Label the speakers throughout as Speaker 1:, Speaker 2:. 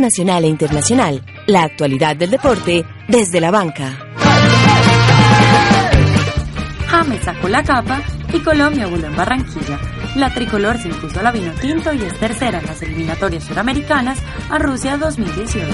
Speaker 1: nacional e internacional, la actualidad del deporte desde la banca.
Speaker 2: James sacó la capa y Colombia voló en Barranquilla. La tricolor se impuso a la vino tinto y es tercera en las eliminatorias suramericanas a Rusia 2018.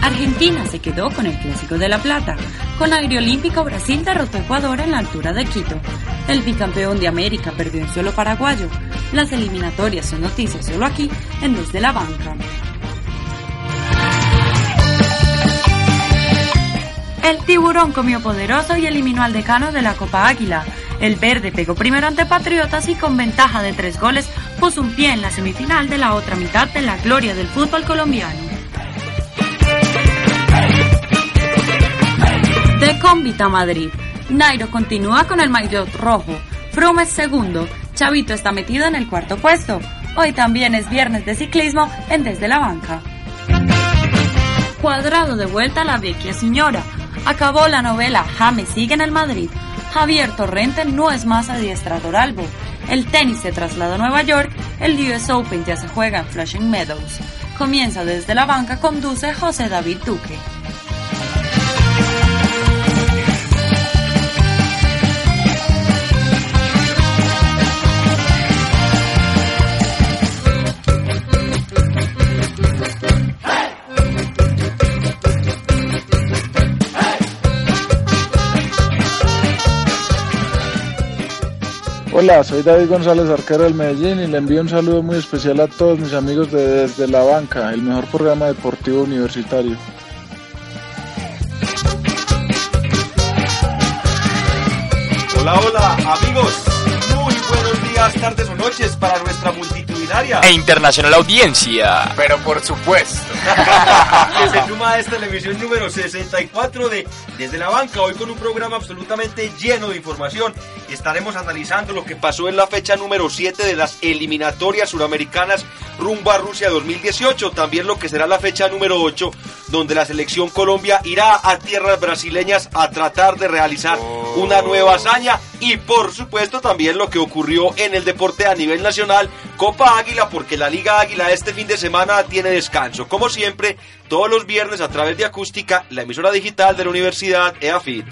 Speaker 2: Argentina se quedó con el Clásico de la Plata. Con Agriolímpico Brasil derrotó a Ecuador en la altura de Quito. El bicampeón de América perdió en suelo paraguayo. Las eliminatorias son noticias solo aquí, en Desde la Banca. El tiburón comió poderoso y eliminó al decano de la Copa Águila. El verde pegó primero ante Patriotas y con ventaja de tres goles puso un pie en la semifinal de la otra mitad de la gloria del fútbol colombiano. De Convita Madrid. Nairo continúa con el maillot rojo. Froome es segundo. Chavito está metido en el cuarto puesto. Hoy también es viernes de ciclismo en Desde la Banca. Cuadrado de vuelta a la vieja señora. Acabó la novela James sigue en el Madrid. Javier Torrente no es más adiestrador albo. El tenis se trasladó a Nueva York. El US Open ya se juega en Flushing Meadows. Comienza desde la banca, conduce José David Duque.
Speaker 3: Hola, soy David González, arquero del Medellín, y le envío un saludo muy especial a todos mis amigos de Desde la Banca, el mejor programa deportivo universitario.
Speaker 4: Hola, hola, amigos. Muy buenos días, tardes o noches para nuestra multitudinaria
Speaker 5: e internacional audiencia.
Speaker 6: Pero por supuesto.
Speaker 4: que se suma a esta la emisión número 64 de Desde la Banca, hoy con un programa absolutamente lleno de información. Estaremos analizando lo que pasó en la fecha número 7 de las eliminatorias suramericanas rumbo a Rusia 2018, también lo que será la fecha número 8, donde la selección Colombia irá a tierras brasileñas a tratar de realizar una nueva hazaña y por supuesto también lo que ocurrió en el deporte a nivel nacional, Copa Águila, porque la Liga Águila este fin de semana tiene descanso. Como siempre, todos los viernes a través de Acústica, la emisora digital de la Universidad EAFIT.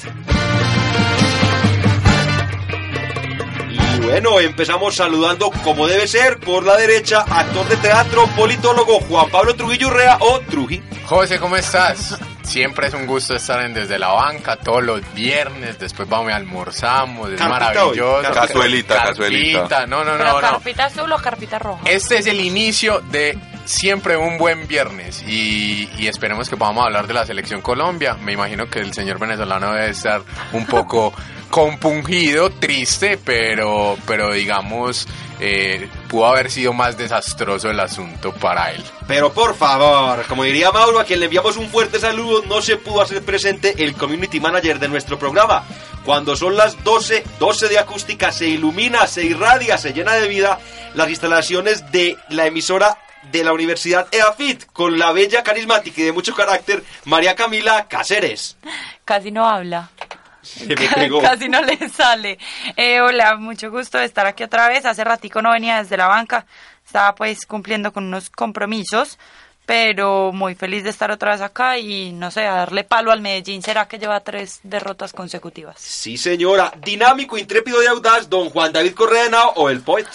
Speaker 4: Bueno, empezamos saludando como debe ser por la derecha, actor de teatro, politólogo Juan Pablo Trujillo Urrea o Truji.
Speaker 6: José, ¿cómo estás? Siempre es un gusto estar en Desde la Banca todos los viernes. Después vamos y almorzamos. Es
Speaker 4: Carpita
Speaker 6: maravilloso.
Speaker 4: hoy,
Speaker 7: Cazuelita,
Speaker 6: Carpita,
Speaker 7: cazuelita.
Speaker 6: No, no,
Speaker 8: ¿Pero
Speaker 6: no, no.
Speaker 8: carpita azul o carpita roja?
Speaker 6: Este es el inicio de siempre un buen viernes y, y esperemos que podamos hablar de la selección Colombia. Me imagino que el señor venezolano debe estar un poco compungido, triste, pero, pero digamos, eh, pudo haber sido más desastroso el asunto para él.
Speaker 4: Pero por favor, como diría Mauro, a quien le enviamos un fuerte saludo, no se pudo hacer presente el community manager de nuestro programa. Cuando son las 12, 12 de acústica, se ilumina, se irradia, se llena de vida las instalaciones de la emisora de la Universidad EAFIT con la bella, carismática y de mucho carácter María Camila Cáceres.
Speaker 8: Casi no habla.
Speaker 4: Se me pegó.
Speaker 8: Casi no le sale. Eh, hola, mucho gusto de estar aquí otra vez. Hace ratico no venía desde la banca. Estaba pues cumpliendo con unos compromisos. Pero muy feliz de estar otra vez acá y no sé, a darle palo al Medellín. ¿Será que lleva tres derrotas consecutivas?
Speaker 4: Sí, señora. Dinámico, intrépido y audaz, don Juan David Correa o el poet.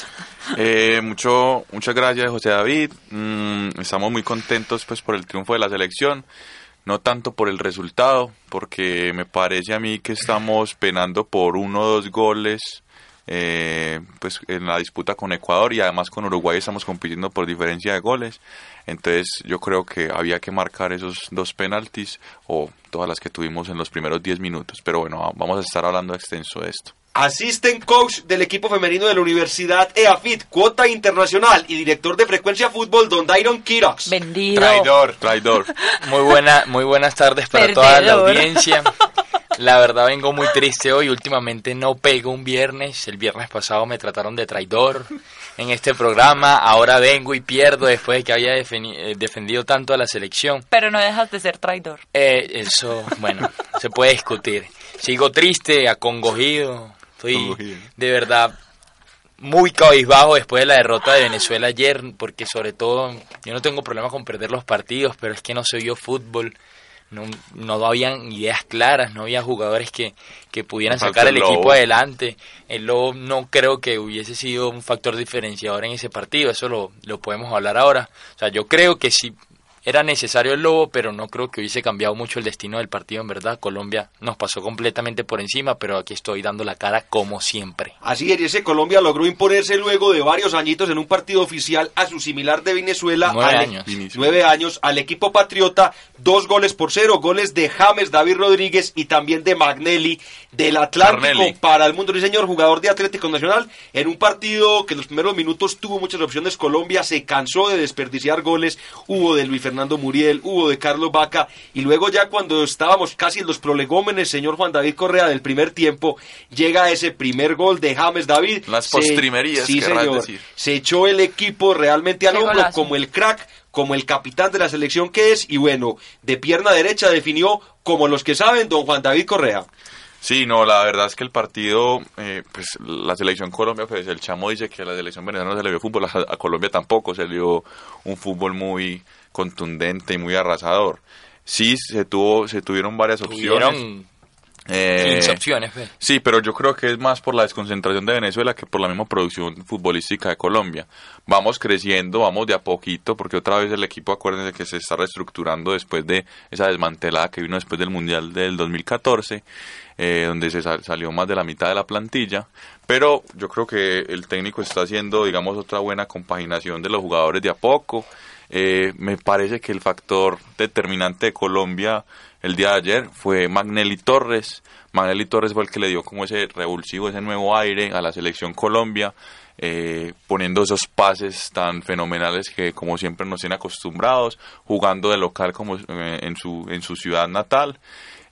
Speaker 7: Eh, mucho, muchas gracias, José David. Mm, estamos muy contentos pues por el triunfo de la selección. No tanto por el resultado, porque me parece a mí que estamos penando por uno o dos goles eh, pues en la disputa con Ecuador y además con Uruguay estamos compitiendo por diferencia de goles. Entonces yo creo que había que marcar esos dos penaltis o todas las que tuvimos en los primeros 10 minutos. Pero bueno, vamos a estar hablando extenso de esto.
Speaker 4: Assistant coach del equipo femenino de la Universidad EAFIT, cuota internacional y director de Frecuencia Fútbol, don Dairon Kirox.
Speaker 8: Vendido.
Speaker 6: Traidor.
Speaker 7: Traidor.
Speaker 5: Muy, buena, muy buenas tardes para toda la
Speaker 8: Perdedor.
Speaker 5: audiencia. La verdad vengo muy triste hoy, últimamente no pego un viernes, el viernes pasado me trataron de traidor en este programa, ahora vengo y pierdo después de que había eh, defendido tanto a la selección.
Speaker 8: Pero no dejas de ser traidor.
Speaker 5: Eh, eso, bueno, se puede discutir. Sigo triste, acongojido, estoy de verdad muy cabizbajo después de la derrota de Venezuela ayer, porque sobre todo yo no tengo problema con perder los partidos, pero es que no se vio fútbol, no, no habían ideas claras, no había jugadores que, que pudieran sacar el, equipo adelante. El Lobo no creo que hubiese sido un factor diferenciador en ese partido, eso lo, lo podemos hablar ahora. O sea, yo creo que si era necesario el lobo, pero no creo que hubiese cambiado mucho el destino del partido, en verdad. Colombia nos pasó completamente por encima, pero aquí estoy dando la cara como siempre.
Speaker 4: Así es, ese Colombia logró imponerse luego de varios añitos en un partido oficial a su similar de Venezuela.
Speaker 5: Nueve años.
Speaker 4: Nueve años al equipo patriota, dos goles por cero, goles de James David Rodríguez y también de Magnelli del Atlántico para el mundo, señor, jugador de Atlético Nacional, en un partido que en los primeros minutos tuvo muchas opciones. Colombia se cansó de desperdiciar goles, hubo de Luis Fernando Muriel, hubo de Carlos Vaca, y luego ya cuando estábamos casi en los prolegómenes, señor Juan David Correa, del primer tiempo, llega ese primer gol de James David.
Speaker 7: Las postrimerías,
Speaker 4: sí, señor, Se echó el equipo realmente al hombro como el crack como el capitán de la selección que es y bueno, de pierna derecha definió como los que saben don Juan David Correa.
Speaker 7: Sí, no, la verdad es que el partido, eh, pues la selección Colombia, pues el chamo dice que a la selección venezolana no se le vio fútbol, a, Colombia tampoco se le dio un fútbol muy contundente y muy arrasador. Sí, se tuvo, se tuvieron varias opciones.
Speaker 5: Eh, opciones.
Speaker 7: Sí, pero yo creo que es más por la desconcentración de Venezuela que por la misma producción futbolística de Colombia. Vamos creciendo, vamos de a poquito, porque otra vez el equipo, acuérdense que se está reestructurando después de esa desmantelada que vino después del Mundial del 2014 eh, donde se salió más de la mitad de la plantilla, pero yo creo que el técnico está haciendo, digamos, otra buena compaginación de los jugadores de a poco. Eh, me parece que el factor determinante de Colombia el día de ayer fue Magnelli Torres. Magnelli Torres fue el que le dio como ese revulsivo, ese nuevo aire a la selección Colombia, eh, poniendo esos pases tan fenomenales que como siempre nos tienen acostumbrados, jugando de local como en su, en su ciudad natal.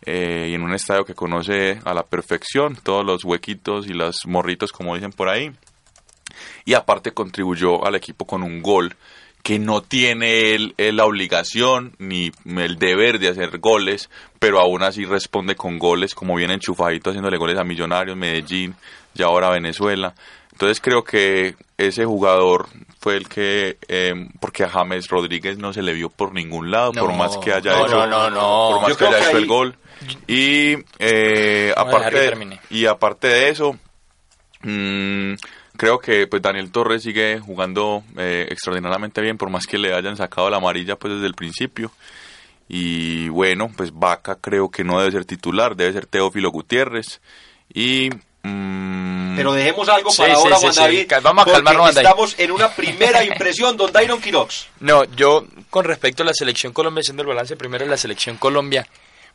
Speaker 7: Eh, y en un estadio que conoce a la perfección todos los huequitos y los morritos, como dicen por ahí. Y aparte contribuyó al equipo con un gol que no tiene él, la obligación ni el deber de hacer goles, pero aún así responde con goles, como viene enchufadito haciéndole goles a Millonarios, Medellín y ahora Venezuela. Entonces creo que ese jugador fue el que, eh, porque a James Rodríguez no se le vio por ningún lado, por más que haya hecho, por más que haya hecho el gol. Y eh, aparte de, y aparte de eso, mmm, creo que pues Daniel Torres sigue jugando eh, extraordinariamente bien, por más que le hayan sacado la amarilla pues desde el principio. Y bueno, pues Vaca creo que no debe ser titular, debe ser Teófilo Gutiérrez. Y
Speaker 4: mm, pero dejemos algo para ahora, Juan David.
Speaker 5: Vamos a calmarnos,
Speaker 4: Estamos en una primera impresión, don Dairon Quirox.
Speaker 5: No, yo con respecto a la selección Colombia, haciendo el balance primero de la selección Colombia,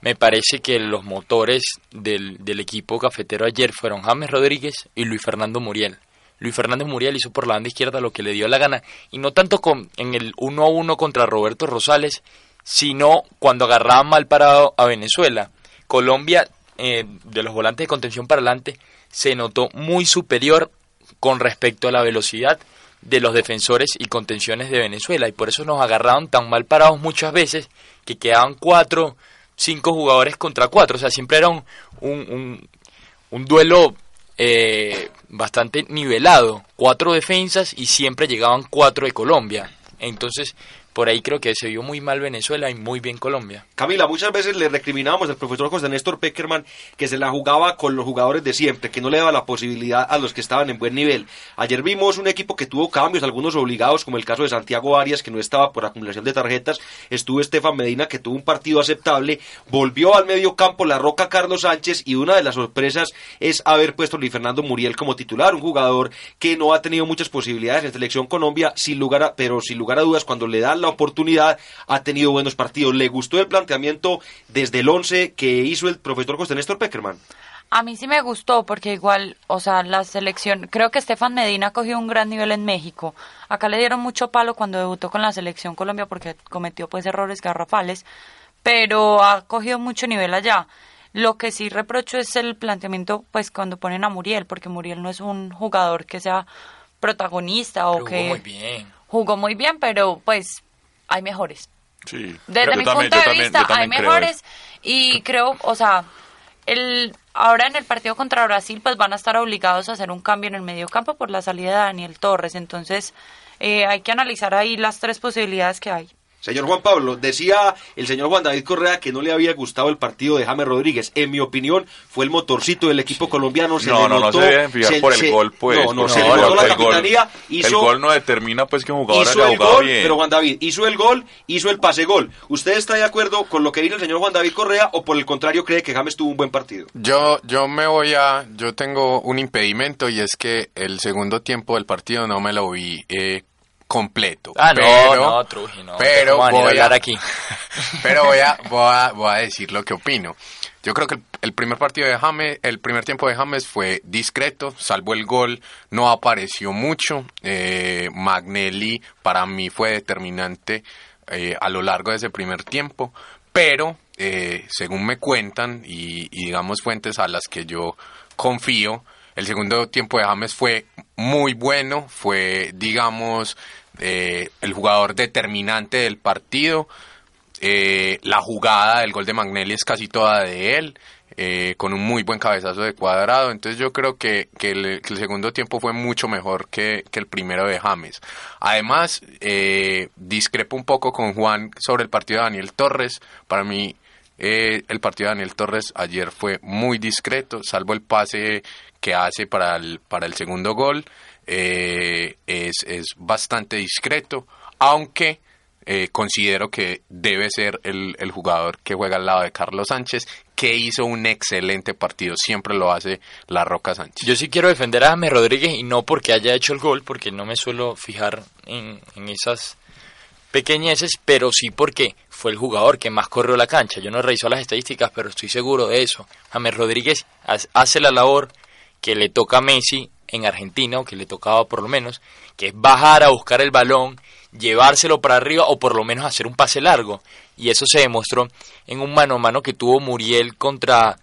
Speaker 5: me parece que los motores del, del equipo cafetero ayer fueron James Rodríguez y Luis Fernando Muriel. Luis Fernando Muriel hizo por la banda izquierda lo que le dio la gana, y no tanto con, en el 1 a 1 contra Roberto Rosales, sino cuando agarraba mal parado a Venezuela. Colombia, eh, de los volantes de contención para adelante, se notó muy superior con respecto a la velocidad de los defensores y contenciones de Venezuela, y por eso nos agarraron tan mal parados muchas veces que quedaban cuatro cinco jugadores contra cuatro. O sea, siempre era un, un, un, duelo eh, bastante nivelado. Cuatro defensas y siempre llegaban cuatro de Colombia. Entonces, por ahí creo que se vio muy mal Venezuela y muy bien Colombia.
Speaker 4: Camila, muchas veces le recriminamos al profesor José Néstor Peckerman que se la jugaba con los jugadores de siempre, que no le daba la posibilidad a los que estaban en buen nivel. Ayer vimos un equipo que tuvo cambios, algunos obligados, como el caso de Santiago Arias, que no estaba por acumulación de tarjetas. Estuvo Estefan Medina, que tuvo un partido aceptable. Volvió al medio campo la Roca Carlos Sánchez y una de las sorpresas es haber puesto a Luis Fernando Muriel como titular, un jugador que no ha tenido muchas posibilidades en selección Colombia, sin lugar a, pero sin lugar a dudas, cuando le dan la oportunidad, ha tenido buenos partidos. ¿Le gustó el planteamiento desde el 11 que hizo el profesor José Néstor Peckerman?
Speaker 2: A mí sí me gustó porque igual, o sea, la selección, creo que Estefan Medina cogió un gran nivel en México. Acá le dieron mucho palo cuando debutó con la selección Colombia porque cometió pues errores garrafales, pero ha cogido mucho nivel allá. Lo que sí reprocho es el planteamiento pues cuando ponen a Muriel, porque Muriel no es un jugador que sea protagonista o que
Speaker 5: jugó muy bien.
Speaker 2: Jugó muy bien, pero pues hay mejores.
Speaker 7: Sí.
Speaker 2: Desde mi punto de vista hay mejores y creo, o sea, el ahora en el partido contra Brasil pues van a estar obligados a hacer un cambio en el medio campo por la salida de Daniel Torres. Entonces eh, hay que analizar ahí las tres posibilidades que hay.
Speaker 4: Señor Juan Pablo, decía el señor Juan David Correa que no le había gustado el partido de James Rodríguez. En mi opinión, fue el motorcito del equipo colombiano. Se
Speaker 7: no,
Speaker 4: le
Speaker 7: no, no se debe fijar
Speaker 4: se-
Speaker 7: por el
Speaker 4: se-
Speaker 7: gol, pues.
Speaker 4: No, no, se le
Speaker 7: el
Speaker 4: notó
Speaker 7: gol-
Speaker 4: la
Speaker 7: gol-
Speaker 4: capitanía.
Speaker 7: El
Speaker 4: hizo,
Speaker 7: gol no determina pues que un jugador
Speaker 4: hizo
Speaker 7: haya
Speaker 4: el
Speaker 7: jugado
Speaker 4: gol,
Speaker 7: bien.
Speaker 4: pero Juan David hizo el gol, hizo el pase gol. ¿Usted está de acuerdo con lo que dice el señor Juan David Correa o por el contrario cree que James tuvo un buen partido?
Speaker 6: Yo, yo me voy a, yo tengo un impedimento y es que el segundo tiempo del partido no me lo vi eh, completo.
Speaker 5: Ah, no,
Speaker 6: pero,
Speaker 5: no, Truji, no.
Speaker 6: Pero
Speaker 5: ¿Cómo van a ir a
Speaker 6: voy a
Speaker 5: hablar aquí?
Speaker 6: Pero voy a, voy a, voy a decir lo que opino. Yo creo que el, el primer partido de James, el primer tiempo de James fue discreto, salvo el gol, no apareció mucho. Eh, Magnelli para mí fue determinante eh, a lo largo de ese primer tiempo, pero eh, según me cuentan y, y digamos fuentes a las que yo confío, el segundo tiempo de James fue muy bueno, fue digamos eh, el jugador determinante del partido. Eh, la jugada del gol de Magnelli es casi toda de él, eh, con un muy buen cabezazo de cuadrado. Entonces yo creo que, que el, segundo tiempo fue mucho mejor que, que el primero de James. Además, discrepo un poco con Juan sobre el partido de Daniel Torres. Para mí, el partido de Daniel Torres ayer fue muy discreto, salvo el pase que hace para el, para el segundo gol. eh, es, es bastante discreto, aunque eh, considero que debe ser el, el jugador que juega al lado de Carlos Sánchez, que hizo un excelente partido. Siempre lo hace la Roca Sánchez.
Speaker 5: Yo sí quiero defender a James Rodríguez y no porque haya hecho el gol, porque no me suelo fijar en, en esas pequeñeces, pero sí porque fue el jugador que más corrió la cancha. Yo no he revisado las estadísticas, pero estoy seguro de eso. James Rodríguez ha- hace la labor que le toca a Messi en Argentina, o que le tocaba por lo menos, que es bajar a buscar el balón, llevárselo para arriba o por lo menos hacer un pase largo. Y eso se demostró en un mano a mano que tuvo Muriel contra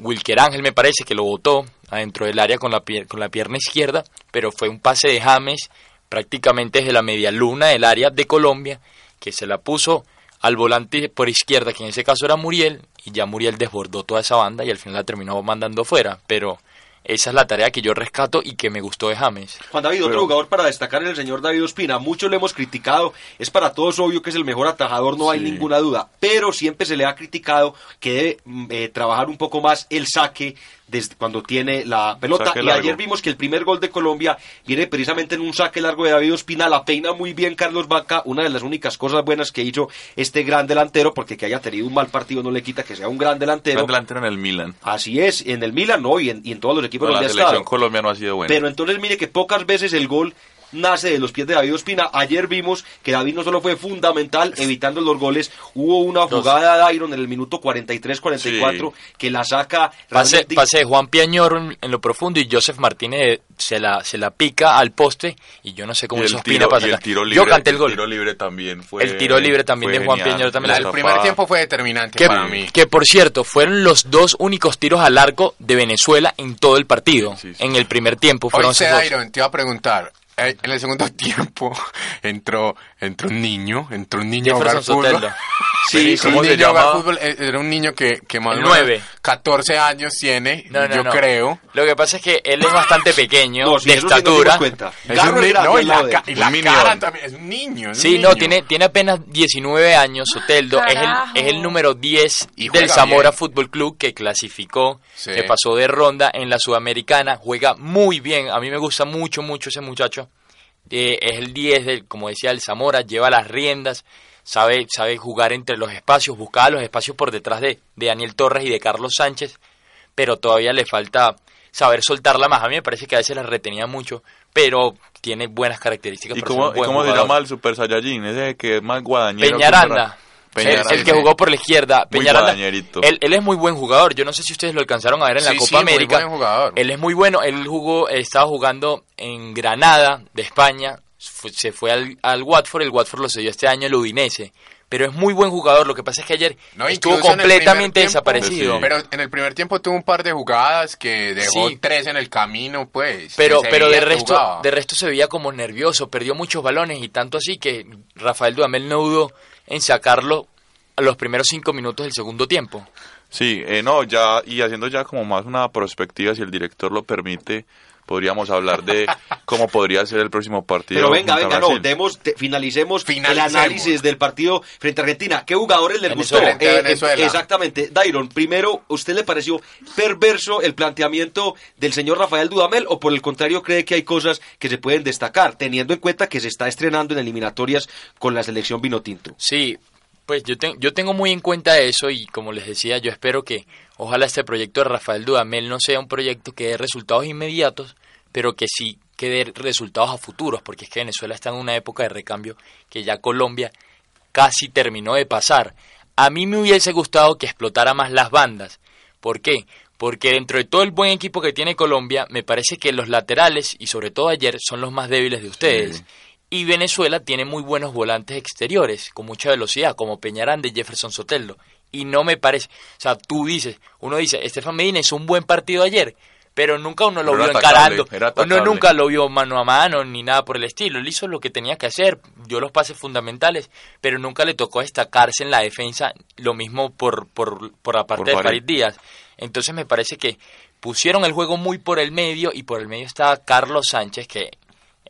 Speaker 5: Wilker Ángel, me parece, que lo botó adentro del área con la, con la pierna izquierda, pero fue un pase de James prácticamente desde la media luna del área de Colombia, que se la puso al volante por izquierda, que en ese caso era Muriel, y ya Muriel desbordó toda esa banda y al final la terminó mandando fuera, pero esa es la tarea que yo rescato y que me gustó de James.
Speaker 4: Juan David, otro
Speaker 7: Pero-
Speaker 4: jugador para destacar es el señor David Ospina. Muchos lo hemos criticado, es para todos obvio que es el mejor atajador, no hay ninguna duda, pero siempre se le ha criticado que debe mm, eh, trabajar un poco más el saque desde cuando tiene la pelota.
Speaker 7: Saque
Speaker 4: y
Speaker 7: largo.
Speaker 4: ayer vimos que el primer gol de Colombia viene precisamente en un saque largo de David Ospina, la peina muy bien Carlos Vaca, una de las únicas cosas buenas que hizo este gran delantero, porque que haya tenido un mal partido no le quita que sea un gran delantero.
Speaker 7: Gran delantero en el Milan.
Speaker 4: Así es, en el Milan no, y en, y en todos los equipos
Speaker 7: la
Speaker 4: donde ha
Speaker 7: selección
Speaker 4: estado.
Speaker 7: Colombia no ha sido buena.
Speaker 4: Pero entonces mire que pocas veces el gol nace de los pies de David Ospina. Ayer vimos que David no solo fue fundamental evitando los goles, hubo una jugada de Iron en el minuto 43-44 que la saca
Speaker 5: Pase, pase de Juan Piañor en, lo profundo y Joseph Martínez se la, se la pica al poste y yo no sé
Speaker 7: Y
Speaker 5: cómo
Speaker 7: el
Speaker 5: hizo
Speaker 7: tiro,
Speaker 5: Ospina para
Speaker 7: y el tiro libre,
Speaker 5: Yo canté el
Speaker 7: el
Speaker 5: gol.
Speaker 7: tiro libre también fue
Speaker 5: El tiro libre también de Juan
Speaker 7: genial.
Speaker 5: Piañor también
Speaker 6: el primer tiempo fue determinante
Speaker 5: Que,
Speaker 6: para mí.
Speaker 5: que por cierto, fueron los dos únicos tiros al arco de Venezuela en todo el partido.
Speaker 7: Sí, sí.
Speaker 5: En el primer tiempo fueron esos dos.
Speaker 6: Iron, te iba a preguntar. Eh, en el segundo tiempo entró, entró un niño, entró un niño a jugar fútbol. Sí,
Speaker 7: ¿cómo
Speaker 6: un
Speaker 7: se
Speaker 6: niño
Speaker 7: llama?
Speaker 6: fútbol, eh, era un niño que, que más o menos
Speaker 5: nueve.
Speaker 6: 14 años tiene,
Speaker 5: No, no,
Speaker 6: yo
Speaker 5: no.
Speaker 6: creo.
Speaker 5: Lo que pasa es que él es bastante pequeño,
Speaker 4: No,
Speaker 5: de
Speaker 4: dimos
Speaker 5: estatura.
Speaker 4: cuenta.
Speaker 6: Es un
Speaker 4: es
Speaker 6: ni-
Speaker 4: grande
Speaker 6: no, y la, ca- y
Speaker 7: Un
Speaker 6: cara también, es un niño. es un
Speaker 5: Sí, no,
Speaker 6: niño.
Speaker 5: tiene, tiene apenas 19 años, Soteldo. Es el, es el número 10
Speaker 6: Y
Speaker 5: del Zamora
Speaker 6: bien.
Speaker 5: Fútbol Club que clasificó,
Speaker 6: Sí.
Speaker 5: que pasó de ronda en la Sudamericana. Juega muy bien. A mí me gusta mucho, mucho ese muchacho. Eh, es el 10 del, como decía, el Zamora. Lleva las riendas. Sabe, sabe jugar entre los espacios, buscaba los espacios por detrás de, de Daniel Torres y de Carlos Sánchez. Pero todavía le falta saber soltarla más. A mí me parece que a veces la retenía mucho, pero tiene buenas características.
Speaker 7: ¿Y
Speaker 5: para ser
Speaker 7: cómo,
Speaker 5: un
Speaker 7: y
Speaker 5: buen
Speaker 7: cómo se llama el Super Saiyajin? Ese que es más guadañero.
Speaker 5: Peñaranda.
Speaker 7: Peñaranda,
Speaker 5: El, el que jugó por la izquierda. Peñaranda. Él, él es muy buen jugador. Yo no sé si ustedes lo alcanzaron a ver en la Copa
Speaker 6: sí, muy
Speaker 5: América.
Speaker 6: buen jugador.
Speaker 5: Él es muy bueno. Él jugó, estaba jugando en Granada, de España. Se fue al, al Watford. El Watford lo cedió este año el Udinese. Pero es muy buen jugador. Lo que pasa es que ayer
Speaker 6: No,
Speaker 5: estuvo completamente
Speaker 6: tiempo,
Speaker 5: desaparecido.
Speaker 6: Pero en el primer tiempo tuvo un par de jugadas que dejó
Speaker 5: Sí.
Speaker 6: tres en el camino, pues.
Speaker 5: Pero, pero de resto,
Speaker 6: jugaba.
Speaker 5: de resto se veía como nervioso, perdió muchos balones y tanto así que Rafael Dudamel no dudó en sacarlo a los primeros cinco minutos del segundo tiempo.
Speaker 7: Sí, eh, no, ya, y haciendo ya como más una perspectiva, si el director lo permite, podríamos hablar de cómo podría ser el próximo partido.
Speaker 4: Pero venga, venga, no,
Speaker 7: Brasil.
Speaker 4: demos, te- finalicemos, el análisis del partido frente a Argentina. ¿Qué jugadores les gustó?
Speaker 5: Venezuela.
Speaker 6: A Venezuela.
Speaker 4: exactamente. Dairon, primero, ¿usted le pareció perverso el planteamiento del señor Rafael Dudamel o por el contrario cree que hay cosas que se pueden destacar, teniendo en cuenta que se está estrenando en eliminatorias con la selección Vinotinto?
Speaker 5: Sí, pues yo, yo tengo muy en cuenta eso y como les decía, yo espero que ojalá este proyecto de Rafael Dudamel no sea un proyecto que dé resultados inmediatos, pero que sí que dé resultados a futuros, porque es que Venezuela está en una época de recambio que ya Colombia casi terminó de pasar. A mí me hubiese gustado que explotara más las bandas. ¿Por qué? Porque dentro de todo el buen equipo que tiene Colombia, me parece que los laterales, y sobre todo ayer, son los más débiles de ustedes. Y Venezuela tiene muy buenos volantes exteriores, con mucha velocidad, como Peñaranda y Jefferson Soteldo. Y no me parece, o sea, tú dices, uno dice, Estefan Medina hizo un buen partido ayer, pero nunca uno lo
Speaker 7: Pero
Speaker 5: vio
Speaker 7: atacable,
Speaker 5: encarando, uno nunca lo vio mano a mano ni nada por el estilo. Él hizo lo que tenía que hacer, dio los pases fundamentales, pero nunca le tocó destacarse en la defensa, lo mismo por, por, por la parte
Speaker 7: Por
Speaker 5: de.
Speaker 7: Farid
Speaker 5: Díaz. Entonces me parece que pusieron el juego muy por el medio y por el medio estaba Carlos Sánchez, que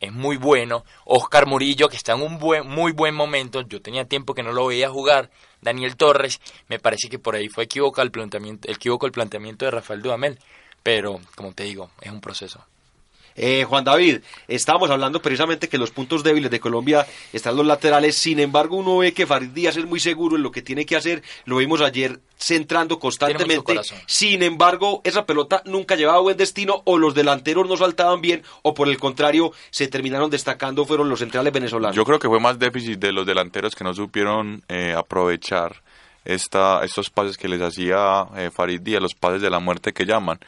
Speaker 5: es muy bueno, Oscar Murillo, que está en un buen, muy buen momento, yo tenía tiempo que no lo veía jugar, Daniel Torres, me parece que por ahí fue equivocado el planteamiento, equivocado el planteamiento de Rafael Dudamel, pero como te digo, es un proceso.
Speaker 4: Eh, Juan David, estábamos hablando precisamente que los puntos débiles de Colombia están los laterales, sin embargo uno ve que Farid Díaz es muy seguro en lo que tiene que hacer, lo vimos ayer centrando constantemente, sin embargo esa pelota nunca llevaba buen destino o los delanteros no saltaban bien o por el contrario se terminaron destacando fueron los centrales venezolanos.
Speaker 7: Yo creo que fue más déficit de los delanteros que no supieron eh, aprovechar esta, estos pases que les hacía eh, Farid Díaz, los pases de la muerte que llaman.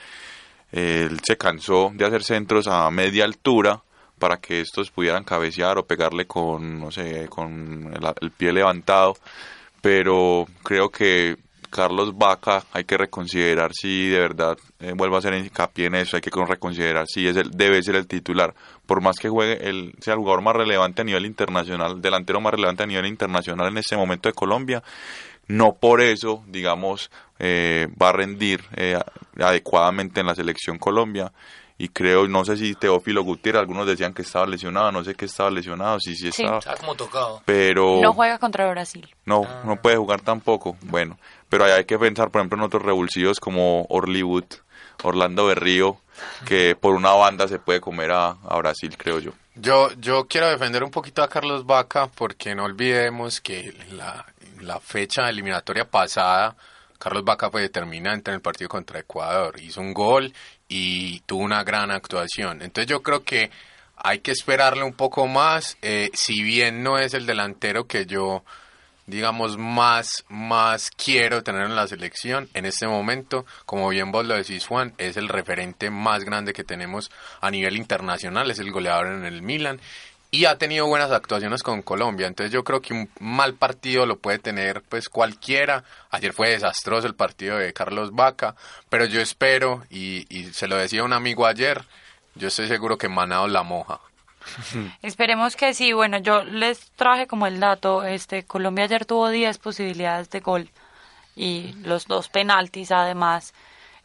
Speaker 7: Él se cansó de hacer centros a media altura para que estos pudieran cabecear o pegarle con, no sé, con el, pie levantado. Pero creo que Carlos Vaca hay que reconsiderar si de verdad eh, vuelve a hacer hincapié en eso, hay que con- reconsiderar si es el, debe ser el titular, por más que juegue el, sea el jugador más relevante a nivel internacional, delantero más relevante a nivel internacional en este momento de Colombia, no por eso, digamos, eh, va a rendir eh, adecuadamente en la selección Colombia. Y creo, no sé si Teófilo Gutiérrez, algunos decían que estaba lesionado, no sé que estaba lesionado, sí, sí
Speaker 2: Sí.
Speaker 7: estaba,
Speaker 5: Estaba como tocado.
Speaker 7: pero
Speaker 2: No juega contra Brasil.
Speaker 7: no,
Speaker 5: Ah.
Speaker 7: no puede jugar tampoco. Bueno, pero hay que pensar, por ejemplo, en otros revulsivos como Orlywood, Orlando Berrío, que por una banda se puede comer a, Brasil, creo yo.
Speaker 6: Yo, yo quiero defender un poquito a Carlos Vaca porque no olvidemos que la, la fecha eliminatoria pasada, Carlos Vaca fue determinante en el partido contra Ecuador. Hizo un gol y tuvo una gran actuación. Entonces yo creo que hay que esperarle un poco más. eh, si bien no es el delantero que yo digamos, más, más quiero tener en la selección en este momento. Como bien vos lo decís, Juan, es el referente más grande que tenemos a nivel internacional, es el goleador en el Milan y ha tenido buenas actuaciones con Colombia. Entonces yo creo que un mal partido lo puede tener pues cualquiera. Ayer fue desastroso el partido de Carlos Vaca, pero yo espero, y, y se lo decía un amigo ayer, yo estoy seguro que Manao la moja.
Speaker 2: Esperemos que sí. Bueno, yo les traje como el dato. Este Colombia ayer tuvo 10 posibilidades de gol y los dos penaltis además.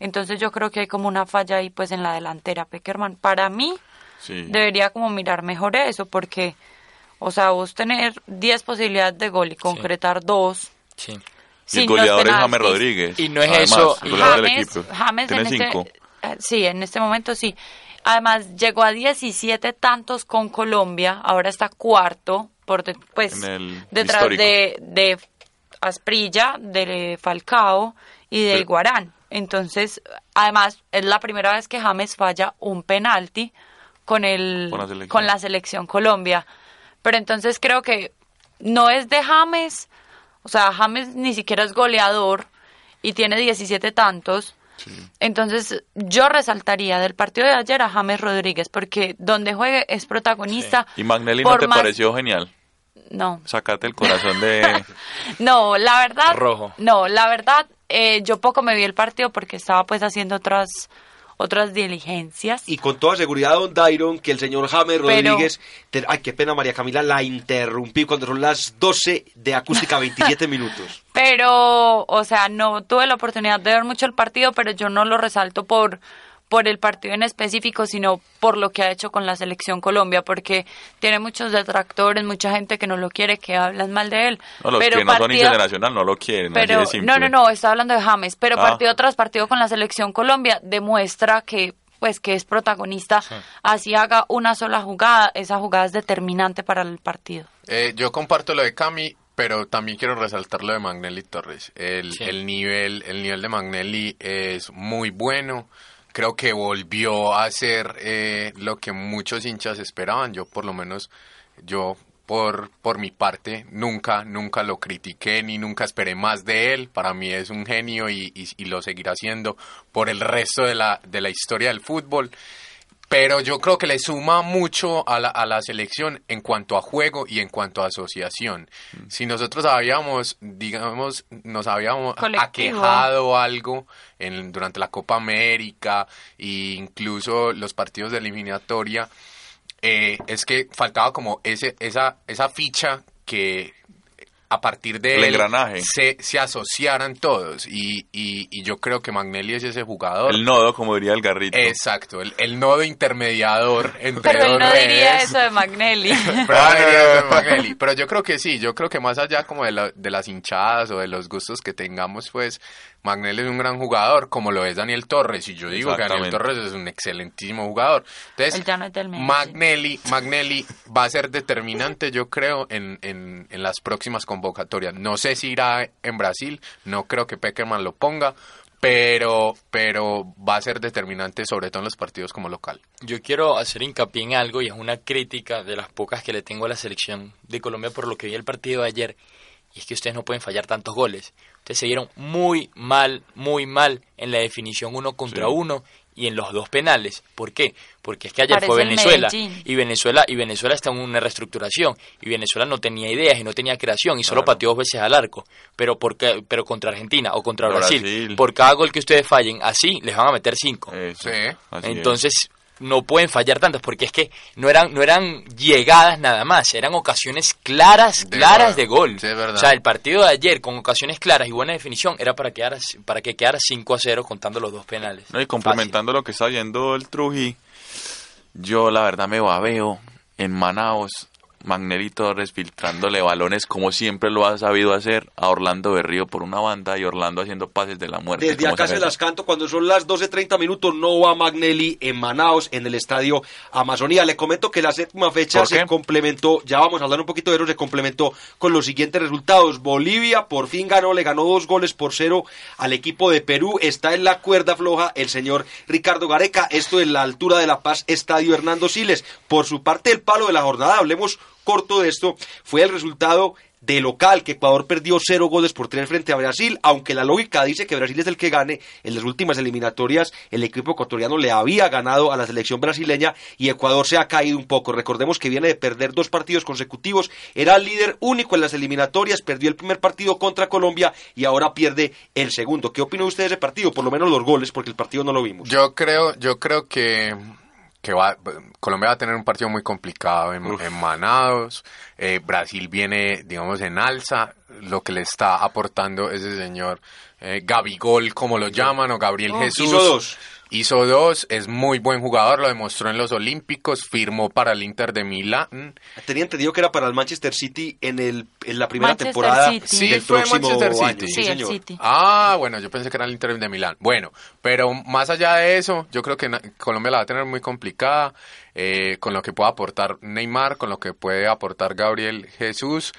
Speaker 2: Entonces yo creo que hay como una falla ahí pues en la delantera. Peckerman, para mí
Speaker 7: Sí.
Speaker 2: debería como mirar mejor eso porque, o sea, vos tener 10 posibilidades de gol y concretar dos.
Speaker 5: Sí.
Speaker 7: Y el
Speaker 2: sin los
Speaker 7: goleador es
Speaker 2: penaltis.
Speaker 7: James Rodríguez.
Speaker 5: Y no es
Speaker 7: Además,
Speaker 5: eso,
Speaker 7: el del
Speaker 2: James,
Speaker 7: equipo.
Speaker 2: James
Speaker 7: Tiene
Speaker 2: en este,
Speaker 7: cinco.
Speaker 2: eh, sí, en este momento sí. Además llegó a 17 tantos con Colombia, ahora está cuarto por de- pues detrás
Speaker 7: histórico.
Speaker 2: de, de Asprilla, de Falcao y de
Speaker 7: Pero-
Speaker 2: Iguarán. Entonces, además es la primera vez que James falla un penalti con el
Speaker 7: Con la selección.
Speaker 2: con la selección Colombia. Pero entonces creo que no es de James, o sea, James ni siquiera es goleador y tiene 17 tantos. Entonces, yo resaltaría del partido de ayer a James Rodríguez, porque donde juegue es protagonista.
Speaker 7: ¿Y Magnelli no te
Speaker 2: más-
Speaker 7: pareció genial?
Speaker 2: No,
Speaker 7: Sacate el corazón de...
Speaker 2: no, la verdad.
Speaker 5: Rojo.
Speaker 2: No, la verdad, eh, yo poco me vi el partido porque estaba pues haciendo otras otras diligencias.
Speaker 4: Y con toda seguridad, don Dairon, que el señor James
Speaker 2: Pero-
Speaker 4: Rodríguez. te- ay, qué pena, María Camila, la interrumpí cuando son las 12 de acústica, 27 minutos.
Speaker 2: Pero, o sea, no tuve la oportunidad de ver mucho el partido, pero yo no lo resalto por por el partido en específico, sino por lo que ha hecho con la selección Colombia, porque tiene muchos detractores, mucha gente que no lo quiere, que hablan mal de él.
Speaker 7: No, los
Speaker 2: pero
Speaker 7: que no son internacional no lo quieren. así
Speaker 2: pero no, no, no, está hablando de James, pero
Speaker 7: Ah.
Speaker 2: partido tras partido con la selección Colombia demuestra que pues que es protagonista, así haga una sola jugada, esa jugada es determinante para el partido.
Speaker 6: Eh, yo comparto lo de Cami, pero también quiero resaltar lo de Magnelli Torres. El,
Speaker 5: Sí.
Speaker 6: el nivel, el nivel de Magnelli es muy bueno. Creo que volvió a ser eh, lo que muchos hinchas esperaban. Yo, por lo menos, yo por, por mi parte, nunca, nunca lo critiqué ni nunca esperé más de él. Para mí es un genio y, y- y lo seguirá siendo por el resto de la, de la historia del fútbol. Pero yo creo que le suma mucho a la, a la selección en cuanto a juego y en cuanto a asociación. Si nosotros habíamos, digamos, nos habíamos
Speaker 2: Colectivo.
Speaker 6: aquejado algo en, durante la Copa América e incluso los partidos de eliminatoria, eh, es que faltaba como ese, esa, esa ficha que a partir de
Speaker 7: El
Speaker 6: él
Speaker 7: engranaje.
Speaker 6: se, se asociaran todos. Y, y, y yo creo que Magnelli es ese jugador.
Speaker 7: El nodo, como diría el garrito.
Speaker 6: Exacto, el, el nodo intermediador entre
Speaker 2: Pero él
Speaker 6: dos
Speaker 2: no diría eso de Magnelli.
Speaker 6: Pero, no diría eso de Magnelli. Pero yo creo que sí, yo creo que más allá como de, la- de las hinchadas o de los gustos que tengamos, pues Magnelli es un gran jugador, como lo es Daniel Torres. Y yo digo que Daniel. Torres es un excelentísimo jugador. Entonces,
Speaker 2: no.
Speaker 6: Magnelli, Magnelli va a ser determinante, yo creo, en, en, en las próximas convocatorias. No sé si irá en Brasil, no creo que Peckerman lo ponga, pero, pero va a ser determinante, sobre todo en los partidos como local.
Speaker 5: Yo quiero hacer hincapié en algo y es una crítica de las pocas que le tengo a la selección de Colombia por lo que vi el partido de ayer. Y es que ustedes no pueden fallar tantos goles. Ustedes se vieron muy mal, muy mal en la definición uno contra
Speaker 7: Sí.
Speaker 5: uno y en los dos penales. ¿Por qué? Porque es que ayer
Speaker 2: Parece
Speaker 5: fue
Speaker 2: el
Speaker 5: Venezuela y Venezuela y Venezuela está en una reestructuración y Venezuela no tenía ideas y no tenía creación y solo
Speaker 7: Claro.
Speaker 5: pateó dos veces al arco. Pero porque pero contra Argentina o contra Brasil,
Speaker 7: Brasil.
Speaker 5: por cada gol que ustedes fallen así les van a meter cinco.
Speaker 7: Eso,
Speaker 6: Sí.
Speaker 7: así es.
Speaker 5: No pueden fallar tantos porque es que no eran no eran llegadas nada más, eran ocasiones claras,
Speaker 6: De
Speaker 5: claras
Speaker 6: gol.
Speaker 5: de gol.
Speaker 6: Sí, es verdad.
Speaker 5: O sea, el partido de ayer con ocasiones claras y buena definición era para quedar para que quedara 5 a 0 contando los dos penales.
Speaker 7: No, y complementando lo que está viendo el Truji, yo la verdad me babeo en Manaos, Magnelli Torres filtrándole balones como siempre lo ha sabido hacer a Orlando Berrío por una banda y Orlando haciendo pases de la muerte.
Speaker 4: Desde acá
Speaker 7: se
Speaker 4: las canto cuando son las 12.30 minutos. No va Magnelli en Manaos, en el estadio Amazonía. Le comento que la séptima fecha
Speaker 7: ¿Por
Speaker 4: se complementó, ya vamos a hablar un poquito de eso, se complementó con los siguientes resultados. Bolivia por fin ganó, le ganó dos goles por cero al equipo de Perú. Está en la cuerda floja el señor Ricardo Gareca. Esto en la altura de La Paz, estadio Hernando Siles. Por su parte, el palo de la jornada, hablemos corto de esto, fue el resultado de local, que Ecuador perdió cero goles por tres frente a Brasil, aunque la lógica dice que Brasil es el que gane, en las últimas eliminatorias el equipo ecuatoriano le había ganado a la selección brasileña y Ecuador se ha caído un poco. Recordemos que viene de perder dos partidos consecutivos, era el líder único en las eliminatorias, perdió el primer partido contra Colombia y ahora pierde el segundo. ¿Qué opina usted de ese partido? Por lo menos los goles, porque el partido no lo vimos.
Speaker 6: Yo creo, yo creo que, que va, Colombia va a tener un partido muy complicado en, en Manados. Eh, Brasil viene, digamos, en alza. Lo que le está aportando ese señor eh, Gabigol, como lo llaman, o Gabriel Jesús.
Speaker 4: hizo dos.
Speaker 6: Hizo dos, es muy buen jugador, lo demostró en los Olímpicos, firmó para el Inter de Milán.
Speaker 4: Tenía entendido que era para el Manchester City en, el, en la primera
Speaker 2: Manchester
Speaker 4: temporada
Speaker 2: City.
Speaker 6: Sí,
Speaker 4: del
Speaker 6: fue
Speaker 4: próximo
Speaker 6: Manchester
Speaker 4: año.
Speaker 6: City.
Speaker 2: Sí, el
Speaker 4: señor.
Speaker 2: City.
Speaker 6: Ah, bueno, yo pensé que era el Inter de Milán. Bueno, pero más allá de eso, yo creo que Colombia la va a tener muy complicada eh, con lo que pueda aportar Neymar, con lo que puede aportar Gabriel Jesús,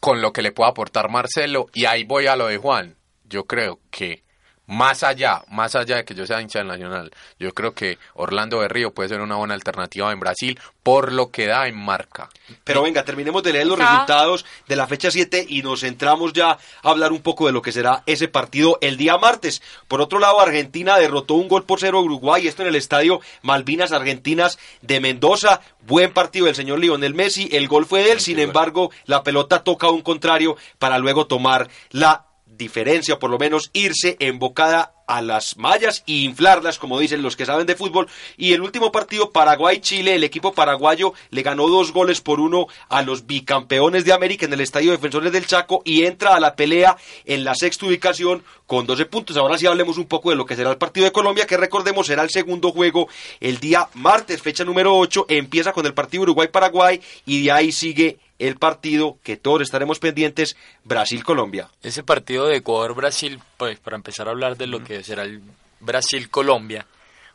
Speaker 6: con lo que le pueda aportar Marcelo. Y ahí voy a lo de Juan. Yo creo que más allá, más allá de que yo sea hincha del Nacional, yo creo que Orlando Berrío puede ser una buena alternativa en Brasil por lo que da en marca.
Speaker 4: Pero venga, terminemos de leer los
Speaker 2: Ah.
Speaker 4: resultados de la fecha 7 y nos centramos ya a hablar un poco de lo que será ese partido el día martes. Por otro lado, Argentina derrotó un gol por cero a Uruguay, esto en el estadio Malvinas Argentinas de Mendoza. Buen partido del señor Lionel Messi, el gol fue de él, sin embargo, la pelota toca a un contrario para luego tomar la diferencia, por lo menos irse embocada a las mallas e inflarlas, como dicen los que saben de fútbol. Y el último partido, Paraguay-Chile, el equipo paraguayo le ganó dos goles por uno a los bicampeones de América en el Estadio Defensores del Chaco y entra a la pelea en la sexta ubicación con 12 puntos. Ahora sí hablemos un poco de lo que será el partido de Colombia, que recordemos será el segundo juego el día martes, fecha número 8. Empieza con el partido Uruguay-Paraguay y de ahí sigue el partido que todos estaremos pendientes, Brasil-Colombia.
Speaker 5: Ese partido de Ecuador-Brasil, pues para empezar a hablar de lo que será el Brasil-Colombia,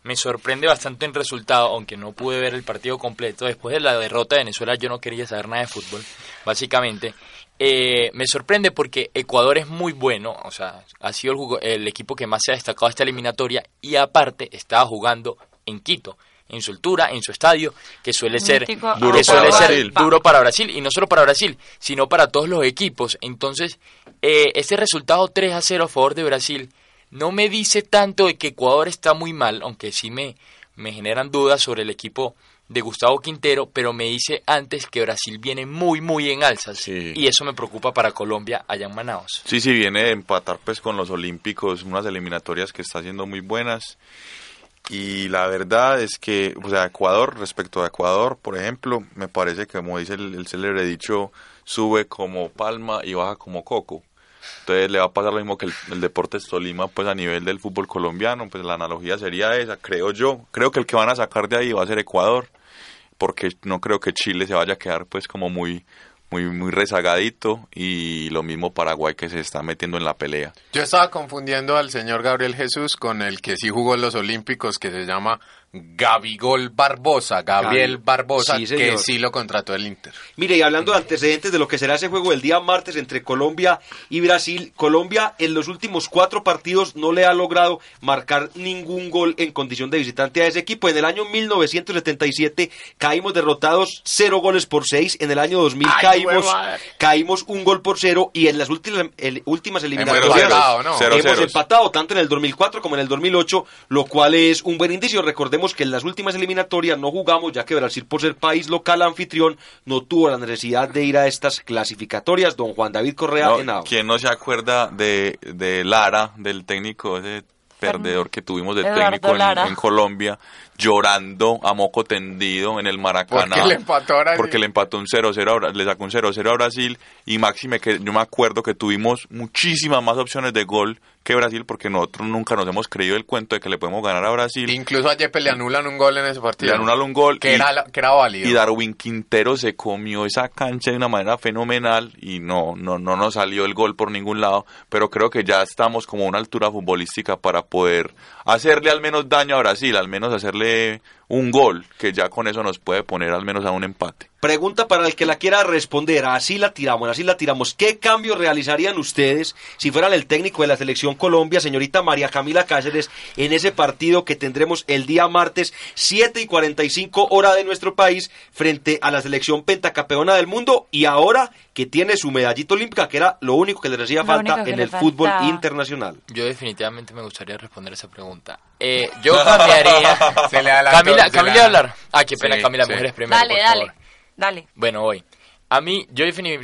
Speaker 5: me sorprende bastante el resultado, aunque no pude ver el partido completo. Después de la derrota de Venezuela yo no quería saber nada de fútbol, básicamente. Eh, me sorprende porque Ecuador es muy bueno, o sea, ha sido el, el equipo que más se ha destacado esta eliminatoria y aparte estaba jugando en Quito en su altura, en su estadio, que suele ser duro, que suele ser duro para Brasil, y no solo para Brasil, sino para todos los equipos. Entonces, eh, ese resultado 3 a 0 a favor de Brasil no me dice tanto de que Ecuador está muy mal, aunque sí me, me generan dudas sobre el equipo de Gustavo Quintero, pero me dice antes que Brasil viene muy, muy en alzas. Y eso me preocupa para Colombia allá en Manaus.
Speaker 7: Sí, sí, viene de empatar pues con los Olímpicos, unas eliminatorias que está haciendo muy buenas. Y la verdad es que, o sea, Ecuador, respecto a Ecuador, por ejemplo, me parece que, como dice el, el célebre dicho, sube como palma y baja como coco. Entonces le va a pasar lo mismo que el, el, Deportes Tolima, pues a nivel del fútbol colombiano, pues la analogía sería esa, creo yo. Creo que el que van a sacar de ahí va a ser Ecuador, porque no creo que Chile se vaya a quedar pues como muy muy muy rezagadito y lo mismo Paraguay que se está metiendo en la pelea.
Speaker 6: Yo estaba confundiendo al señor Gabriel Jesús con el que sí jugó en los Olímpicos que se llama Gabigol Barbosa, Gabriel. Barbosa, sí, que sí lo contrató el Inter.
Speaker 4: Mire, y hablando de antecedentes de lo que será ese juego el día martes entre Colombia y Brasil, Colombia en los últimos cuatro partidos no le ha logrado marcar ningún gol en condición de visitante a ese equipo. En el año 1977 caímos derrotados cero goles por seis, en el año 2000 Ay, caímos, caímos un gol por cero y en las últimas, el, últimas eliminatorias
Speaker 7: hemos, ¿no? cero,
Speaker 4: hemos empatado tanto en el 2004 como en el 2008, lo cual es un buen indicio. Recordemos que en las últimas eliminatorias no jugamos, ya que Brasil, por ser país local anfitrión, no tuvo la necesidad de ir a estas clasificatorias. Don Juan David Correa
Speaker 7: no,
Speaker 4: Henao.
Speaker 7: ¿Quién no se acuerda de, de Lara, del técnico ese perdedor que tuvimos de técnico en, en, Colombia, llorando a moco tendido en el Maracaná.
Speaker 6: Porque le empató, a
Speaker 7: porque le empató un 0-0, le sacó un 0-0 a Brasil. Y máxime que yo me acuerdo que tuvimos muchísimas más opciones de gol que Brasil porque nosotros nunca nos hemos creído el cuento de que le podemos ganar a Brasil.
Speaker 6: Incluso a Yepe le anulan un gol en ese partido.
Speaker 7: Le anulan un gol.
Speaker 6: Que,
Speaker 7: y,
Speaker 6: era, que era válido.
Speaker 7: Y Darwin Quintero se comió esa cancha de una manera fenomenal y no, no, no nos salió el gol por ningún lado. Pero creo que ya estamos como a una altura futbolística para poder hacerle al menos daño a Brasil, al menos hacerle un gol, que ya con eso nos puede poner al menos a un empate.
Speaker 4: Pregunta para el que la quiera responder, así la tiramos, así la tiramos. ¿Qué cambio realizarían ustedes si fueran el técnico de la selección Colombia, señorita María Camila Cáceres, en ese partido que tendremos el día martes, 7 y 45 hora de nuestro país, frente a la selección pentacampeona del mundo y ahora que tiene su medallita olímpica, que era lo único que le hacía falta en el fútbol internacional?
Speaker 5: Yo definitivamente me gustaría responder esa pregunta. Eh, yo cambiaría...
Speaker 6: Se le
Speaker 5: Camila, Camila hablar. Ah, qué pena, sí, Camila, sí. mujeres primero,
Speaker 2: Dale,
Speaker 5: por
Speaker 2: dale,
Speaker 5: favor.
Speaker 2: Dale.
Speaker 5: Bueno, hoy. A mí, yo defini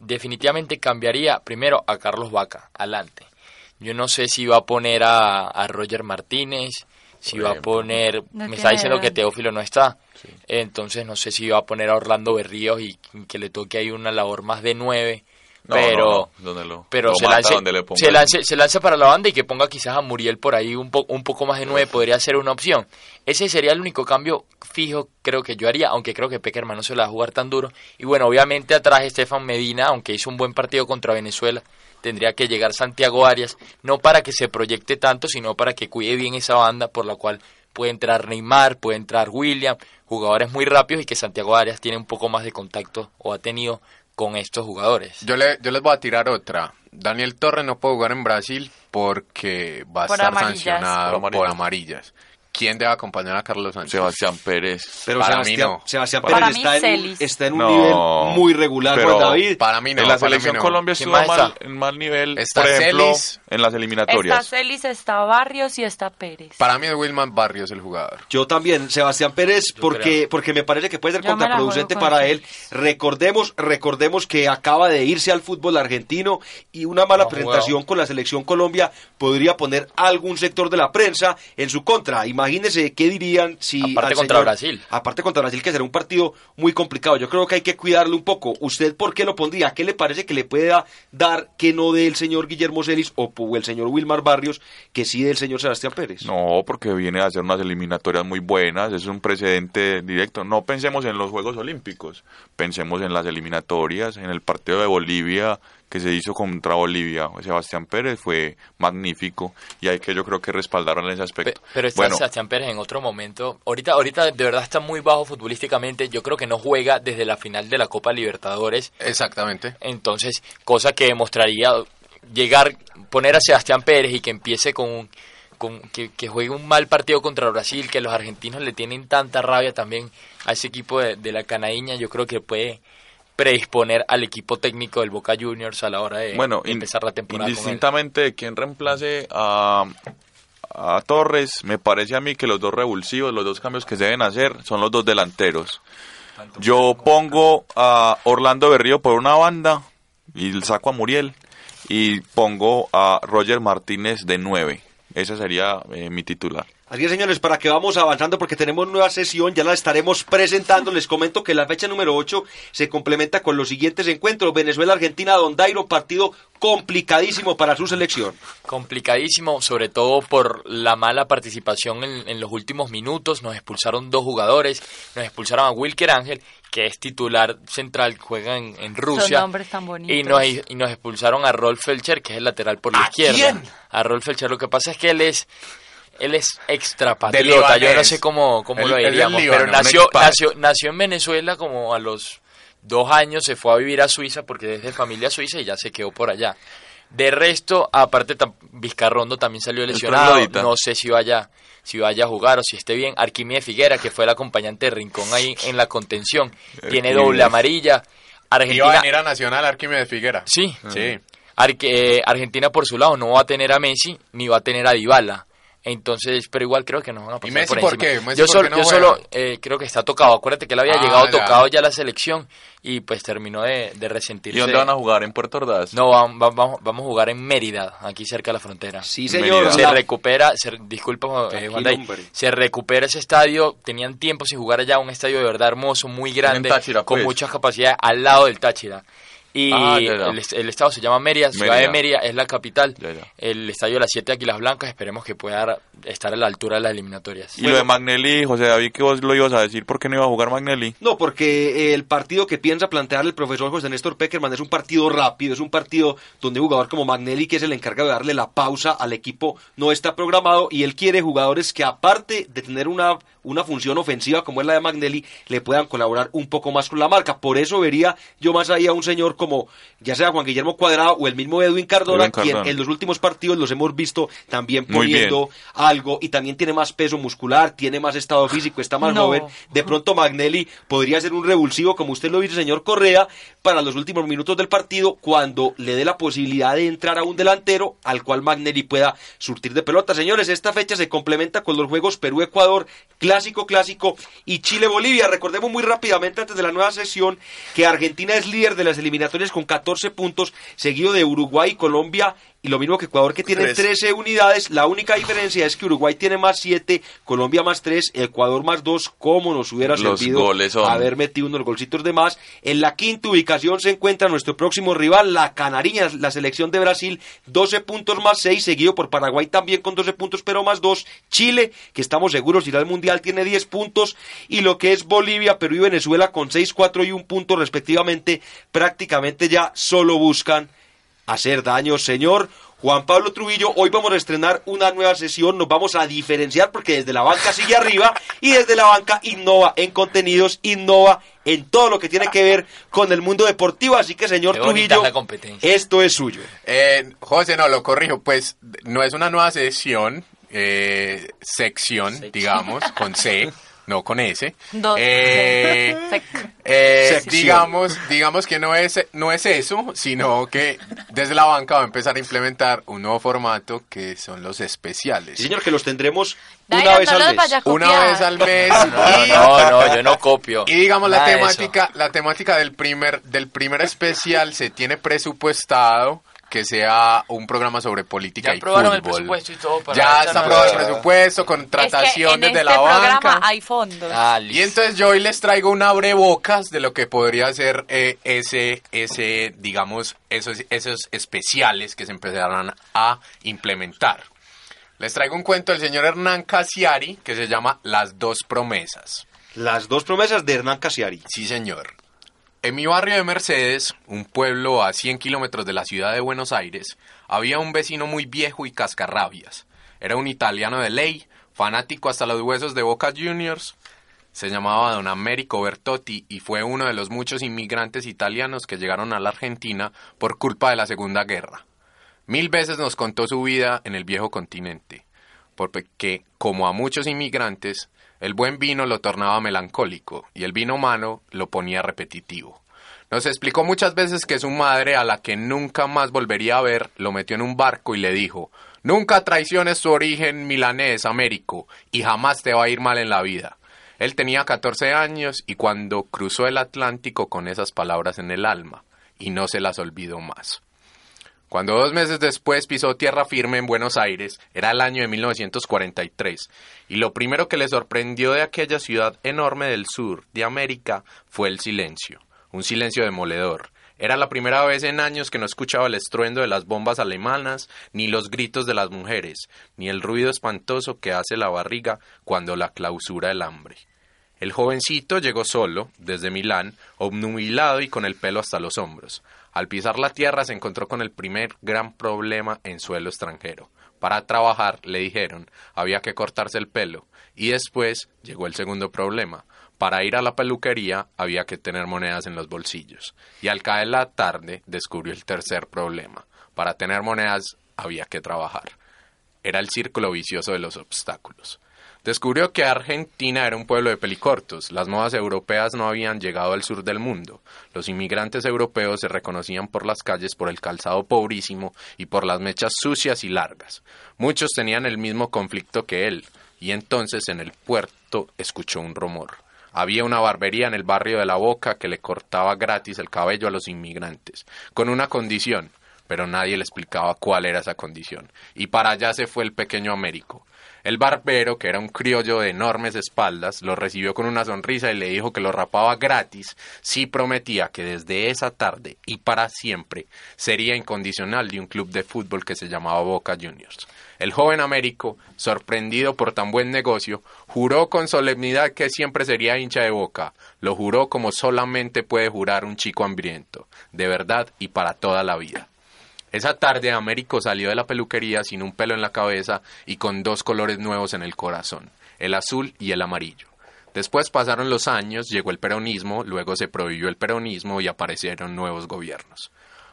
Speaker 5: definitivamente cambiaría primero a Carlos Vaca, adelante. Yo no sé si va a poner a, a Roger Martínez, si va a poner...
Speaker 2: No
Speaker 5: me está diciendo
Speaker 2: edad.
Speaker 5: que Teófilo no está. Entonces no sé si va a poner a Orlando Berríos y que le toque ahí una labor más de nueve.
Speaker 7: No,
Speaker 5: pero
Speaker 7: no, no, donde lo,
Speaker 5: pero
Speaker 7: lo
Speaker 5: se,
Speaker 7: ponga
Speaker 5: se, lance para la banda y que ponga quizás a Muriel por ahí un, po un poco más de nueve podría ser una opción. Ese sería el único cambio fijo creo que yo haría, aunque creo que Peckerman no se la va a jugar tan duro. Y bueno, obviamente atrás Estefan Medina, aunque hizo un buen partido contra Venezuela, tendría que llegar Santiago Arias, no para que se proyecte tanto, sino para que cuide bien esa banda por la cual puede entrar Neymar, puede entrar William, jugadores muy rápidos y que Santiago Arias tiene un poco más de contacto o ha tenido con estos jugadores.
Speaker 6: Yo, le, yo les voy a tirar otra. Daniel Torres no puede jugar en Brasil porque va a
Speaker 2: Por
Speaker 6: estar
Speaker 2: amarillas.
Speaker 6: sancionado
Speaker 7: Por
Speaker 6: por
Speaker 7: amarillas.
Speaker 6: ¿Quién debe acompañar a Carlos Sánchez?
Speaker 7: Sebastián Pérez.
Speaker 4: Pero
Speaker 6: Para mí
Speaker 4: Sebastián,
Speaker 6: no.
Speaker 4: Sebastián
Speaker 6: Para
Speaker 4: Pérez
Speaker 2: mí,
Speaker 4: está, en está en un
Speaker 7: No,
Speaker 4: nivel muy regular,
Speaker 7: pero
Speaker 4: David.
Speaker 6: Para mí no.
Speaker 7: en la
Speaker 6: mí
Speaker 7: selección
Speaker 6: no.
Speaker 7: Colombia
Speaker 5: ¿Quién
Speaker 7: estuvo mal,
Speaker 5: está?
Speaker 7: en mal nivel,
Speaker 6: Está
Speaker 7: por ejemplo,
Speaker 6: Celis.
Speaker 7: en las
Speaker 2: Está
Speaker 7: eliminatorias.
Speaker 2: Celis, está Barrios y está Pérez.
Speaker 6: Para mí es Wilman Barrios el jugador.
Speaker 4: Yo también, Sebastián Pérez, porque, porque me parece que puede ser
Speaker 2: Yo
Speaker 4: contraproducente para él. Recordemos, recordemos que acaba de irse al fútbol argentino y una mala
Speaker 5: No
Speaker 4: presentación con la selección Colombia podría poner algún sector de la prensa en su contra. Imagínense qué dirían si
Speaker 5: Aparte contra
Speaker 4: señor-
Speaker 5: Brasil.
Speaker 4: Aparte contra Brasil, que será un partido muy complicado. Yo creo que hay que cuidarlo un poco. ¿Usted por qué lo pondría? ¿Qué le parece que le pueda dar que no dé el señor Guillermo Celis o, o el señor Wilmar Barrios que sí del señor Sebastián Pérez?
Speaker 7: No, porque viene a hacer unas eliminatorias muy buenas, es un precedente directo. No pensemos en los Juegos Olímpicos, pensemos en las eliminatorias, en el partido de Bolivia que se hizo contra Bolivia. Sebastián Pérez fue magnífico y hay que yo creo que respaldaron ese
Speaker 5: Pe-
Speaker 7: aspecto.
Speaker 5: Pero está
Speaker 7: bueno,
Speaker 5: Sebastián Pérez en otro momento. Ahorita, ahorita de verdad está muy bajo futbolísticamente. Yo creo que no juega desde la final de la Copa Libertadores.
Speaker 6: Exactamente.
Speaker 5: Entonces, cosa que demostraría llegar, poner a Sebastián Pérez y que empiece con, un- con que, que juegue un mal partido contra Brasil, que los argentinos le tienen tanta rabia también a ese equipo de, de la canaíña, yo creo que puede predisponer al equipo técnico del Boca Juniors a la hora de,
Speaker 7: bueno,
Speaker 5: de empezar la temporada.
Speaker 7: indistintamente de quién reemplace a, a Torres, me parece a mí que los dos revulsivos, los dos cambios que se deben hacer son los dos delanteros. Yo pongo a Orlando Berrío por una banda y saco a Muriel y pongo a Roger Martínez de 9. Ese sería eh, mi titular.
Speaker 4: Así es, señores, para que vamos avanzando porque tenemos nueva sesión, ya la estaremos presentando. Les comento que la fecha número 8 se complementa con los siguientes encuentros. Venezuela-Argentina, Don Dairo, partido complicadísimo para su selección.
Speaker 5: complicadísimo, sobre todo por la mala participación en, en los últimos minutos. Nos expulsaron dos jugadores, nos expulsaron a Wilker Ángel, que es titular central, juega en, en Rusia.
Speaker 2: nombres tan bonitos.
Speaker 5: Y nos, y nos expulsaron a Rolf Felcher, que es el lateral por la
Speaker 4: ¿A
Speaker 5: izquierda.
Speaker 4: quién?
Speaker 5: A Rolf Felcher. Lo que pasa es que él es él es extra
Speaker 6: De
Speaker 5: patriota, yo no sé cómo, cómo
Speaker 6: Él-
Speaker 5: lo diríamos,
Speaker 6: Líbano,
Speaker 5: pero nació, nació, nació en Venezuela como a los dos años, se fue a vivir a Suiza porque es de familia suiza y ya se quedó por allá. De resto, aparte, Vizcarrondo también salió lesionado. No sé si vaya, si vaya a jugar o si esté bien. Arquímedes Figuera, que fue el acompañante de Rincón ahí en la contención, tiene doble amarilla.
Speaker 6: Iba a
Speaker 5: Argentina,
Speaker 6: venir a Nacional Arquímedes Figuera.
Speaker 5: sí,
Speaker 6: Sí.
Speaker 5: Arque- eh, Argentina por su lado no va a tener a Messi ni va a tener a Dybala. Entonces, pero igual creo que nos van a pasar
Speaker 6: ¿Y Messi
Speaker 5: por,
Speaker 6: qué? ¿Messi
Speaker 5: yo solo,
Speaker 6: no
Speaker 5: yo solo eh, creo que está tocado. Acuérdate que él había
Speaker 6: Ah,
Speaker 5: llegado
Speaker 6: ya.
Speaker 5: tocado ya a la selección y pues terminó de, de
Speaker 7: ¿Y
Speaker 5: resentirse.
Speaker 7: dónde van a jugar? ¿En Puerto Ordaz?
Speaker 5: No, vam- vam- vamos, vamos a jugar en Mérida, aquí cerca de la frontera.
Speaker 4: Sí,
Speaker 7: señor.
Speaker 5: Se recupera, se, disculpa, eh, Day, se recupera ese estadio. Tenían tiempo sin jugar allá, un estadio de verdad hermoso, muy grande,
Speaker 7: Táchira,
Speaker 5: con
Speaker 7: pues.
Speaker 5: muchas capacidades, al lado del Táchira. Y
Speaker 7: Ah, ya, ya.
Speaker 5: El, est- el estado se llama Mérida, ciudad
Speaker 7: Mérida.
Speaker 5: de Mérida es la capital.
Speaker 7: Ya.
Speaker 5: El estadio de las siete Águilas Blancas, esperemos que pueda estar a la altura de las eliminatorias.
Speaker 7: Y lo de Magnelli, José David, que vos lo ibas a decir, ¿por qué no iba a jugar Magnelli?
Speaker 4: No, porque eh, el partido que piensa plantear el profesor José Néstor Peckerman es un partido rápido, es un partido donde un jugador como Magnelli, que es el encargado de darle la pausa al equipo, no está programado y él quiere jugadores que aparte de tener una, una función ofensiva como es la de Magnelli, le puedan colaborar un poco más con la marca. Por eso vería yo más ahí a un señor como ya sea Juan Guillermo Cuadrado o el mismo Edwin Cardona,
Speaker 7: Edwin Cardona.
Speaker 4: quien en los últimos partidos los hemos visto también poniendo algo y también tiene más peso muscular, tiene más estado físico, está más
Speaker 2: No.
Speaker 4: joven. De pronto Magnelli podría ser un revulsivo, como usted lo dice, señor Correa, para los últimos minutos del partido, cuando le dé la posibilidad de entrar a un delantero al cual Magnelli pueda surtir de pelota. Señores, esta fecha se complementa con los juegos Perú-Ecuador, clásico, clásico, y Chile-Bolivia. Recordemos muy rápidamente antes de la nueva sesión que Argentina es líder de las eliminatorias con 14 puntos, seguido de Uruguay y Colombia. Y lo mismo que Ecuador que tiene
Speaker 7: Tres.
Speaker 4: 13 unidades. La única diferencia es que Uruguay tiene más 7, Colombia más 3, Ecuador más 2. ¿Cómo nos hubiera
Speaker 7: Los
Speaker 4: servido
Speaker 7: goles son-
Speaker 4: haber metido unos golcitos de más? En la quinta ubicación se encuentra nuestro próximo rival, la Canariña, la selección de Brasil, 12 puntos más 6, seguido por Paraguay también con 12 puntos, pero más 2. Chile, que estamos seguros irá al Mundial, tiene 10 puntos. Y lo que es Bolivia, Perú y Venezuela con 6, 4 y 1 punto respectivamente, prácticamente ya solo buscan hacer daño, señor. Juan Pablo Trujillo, hoy vamos a estrenar una nueva sesión, nos vamos a diferenciar porque desde la banca sigue arriba y desde la banca innova en contenidos, innova en todo lo que tiene que ver con el mundo deportivo, así que señor
Speaker 5: Qué
Speaker 4: Trujillo,
Speaker 5: es la competencia.
Speaker 4: esto es suyo.
Speaker 6: Eh, José, no, lo corrijo, pues no es una nueva sesión. eh, sección, digamos, con C, no con S.
Speaker 2: Dos.
Speaker 6: Eh, eh, digamos, digamos que no es, no es eso, sino que desde la banca va a empezar a implementar un nuevo formato que son los especiales.
Speaker 4: Sí, señor, que los tendremos
Speaker 2: Dai,
Speaker 4: una vez
Speaker 2: no
Speaker 4: al
Speaker 2: los
Speaker 4: mes.
Speaker 6: Una vez al mes.
Speaker 5: No,
Speaker 6: y-
Speaker 5: no, no, yo no copio.
Speaker 6: Y digamos la
Speaker 5: Nada eso.
Speaker 6: temática, la temática del primer, del primer especial se tiene presupuestado que sea un programa sobre política
Speaker 5: Ya
Speaker 6: y
Speaker 5: aprobaron el
Speaker 6: fútbol.
Speaker 5: presupuesto y todo para
Speaker 6: ya está aprobado el presupuesto,
Speaker 2: Es que
Speaker 6: contrataciones
Speaker 2: en
Speaker 6: de
Speaker 2: este
Speaker 6: la
Speaker 2: programa
Speaker 6: banca.
Speaker 2: hay fondos.
Speaker 5: Ah,
Speaker 6: Y entonces yo hoy les traigo un abrebocas de lo que podría ser eh, ese, ese, digamos, esos, esos especiales que se empezarán a implementar. Les traigo un cuento del señor Hernán Casiari que se llama Las dos promesas.
Speaker 4: Las dos promesas de Hernán Casiari.
Speaker 6: Sí, señor. En mi barrio de Mercedes, un pueblo a 100 kilómetros de la ciudad de Buenos Aires, había un vecino muy viejo y cascarrabias. Era un italiano de ley, fanático hasta los huesos de Boca Juniors. Se llamaba don Américo Bertotti y fue uno de los muchos inmigrantes italianos que llegaron a la Argentina por culpa de la Segunda Guerra. Mil veces nos contó su vida en el viejo continente, porque, como a muchos inmigrantes, el buen vino lo tornaba melancólico y el vino malo lo ponía repetitivo. Nos explicó muchas veces que su madre, a la que nunca más volvería a ver, lo metió en un barco y le dijo, Nunca traiciones tu origen milanés, Américo, y jamás te va a ir mal en la vida. Él tenía 14 años y cuando cruzó el Atlántico con esas palabras en el alma, y no se las olvidó más. Cuando dos meses después pisó tierra firme en Buenos Aires, era el año de 1943, y lo primero que le sorprendió de aquella ciudad enorme del sur de América fue el silencio, un silencio demoledor. Era la primera vez en años que no escuchaba el estruendo de las bombas alemanas, ni los gritos de las mujeres, ni el ruido espantoso que hace la barriga cuando la clausura el hambre. El jovencito llegó solo, desde Milán, obnubilado y con el pelo hasta los hombros. Al pisar la tierra se encontró con el primer gran problema en suelo extranjero. Para trabajar, le dijeron, había que cortarse el pelo. Y después llegó el segundo problema. Para ir a la peluquería había que tener monedas en los bolsillos. Y al caer la tarde descubrió el tercer problema. Para tener monedas había que trabajar. Era el círculo vicioso de los obstáculos. Descubrió que Argentina era un pueblo de pelicortos. Las modas europeas no habían llegado al sur del mundo. Los inmigrantes europeos se reconocían por las calles por el calzado pobrísimo y por las mechas sucias y largas. Muchos tenían el mismo conflicto que él, y entonces en el puerto escuchó un rumor. Había una barbería en el barrio de La Boca que le cortaba gratis el cabello a los inmigrantes, con una condición, pero nadie le explicaba cuál era esa condición. Y para allá se fue el pequeño Américo. El barbero, que era un criollo de enormes espaldas, lo recibió con una sonrisa y le dijo que lo rapaba gratis si prometía que desde esa tarde y para siempre sería incondicional de un club de fútbol que se llamaba Boca Juniors. El joven Américo, sorprendido por tan buen negocio, juró con solemnidad que siempre sería hincha de Boca. Lo juró como solamente puede jurar un chico hambriento, de verdad y para toda la vida. Esa tarde Américo salió de la peluquería sin un pelo en la cabeza y con dos colores nuevos en el corazón, el azul y el amarillo. Después pasaron los años, llegó el peronismo, luego se prohibió el peronismo y aparecieron nuevos gobiernos.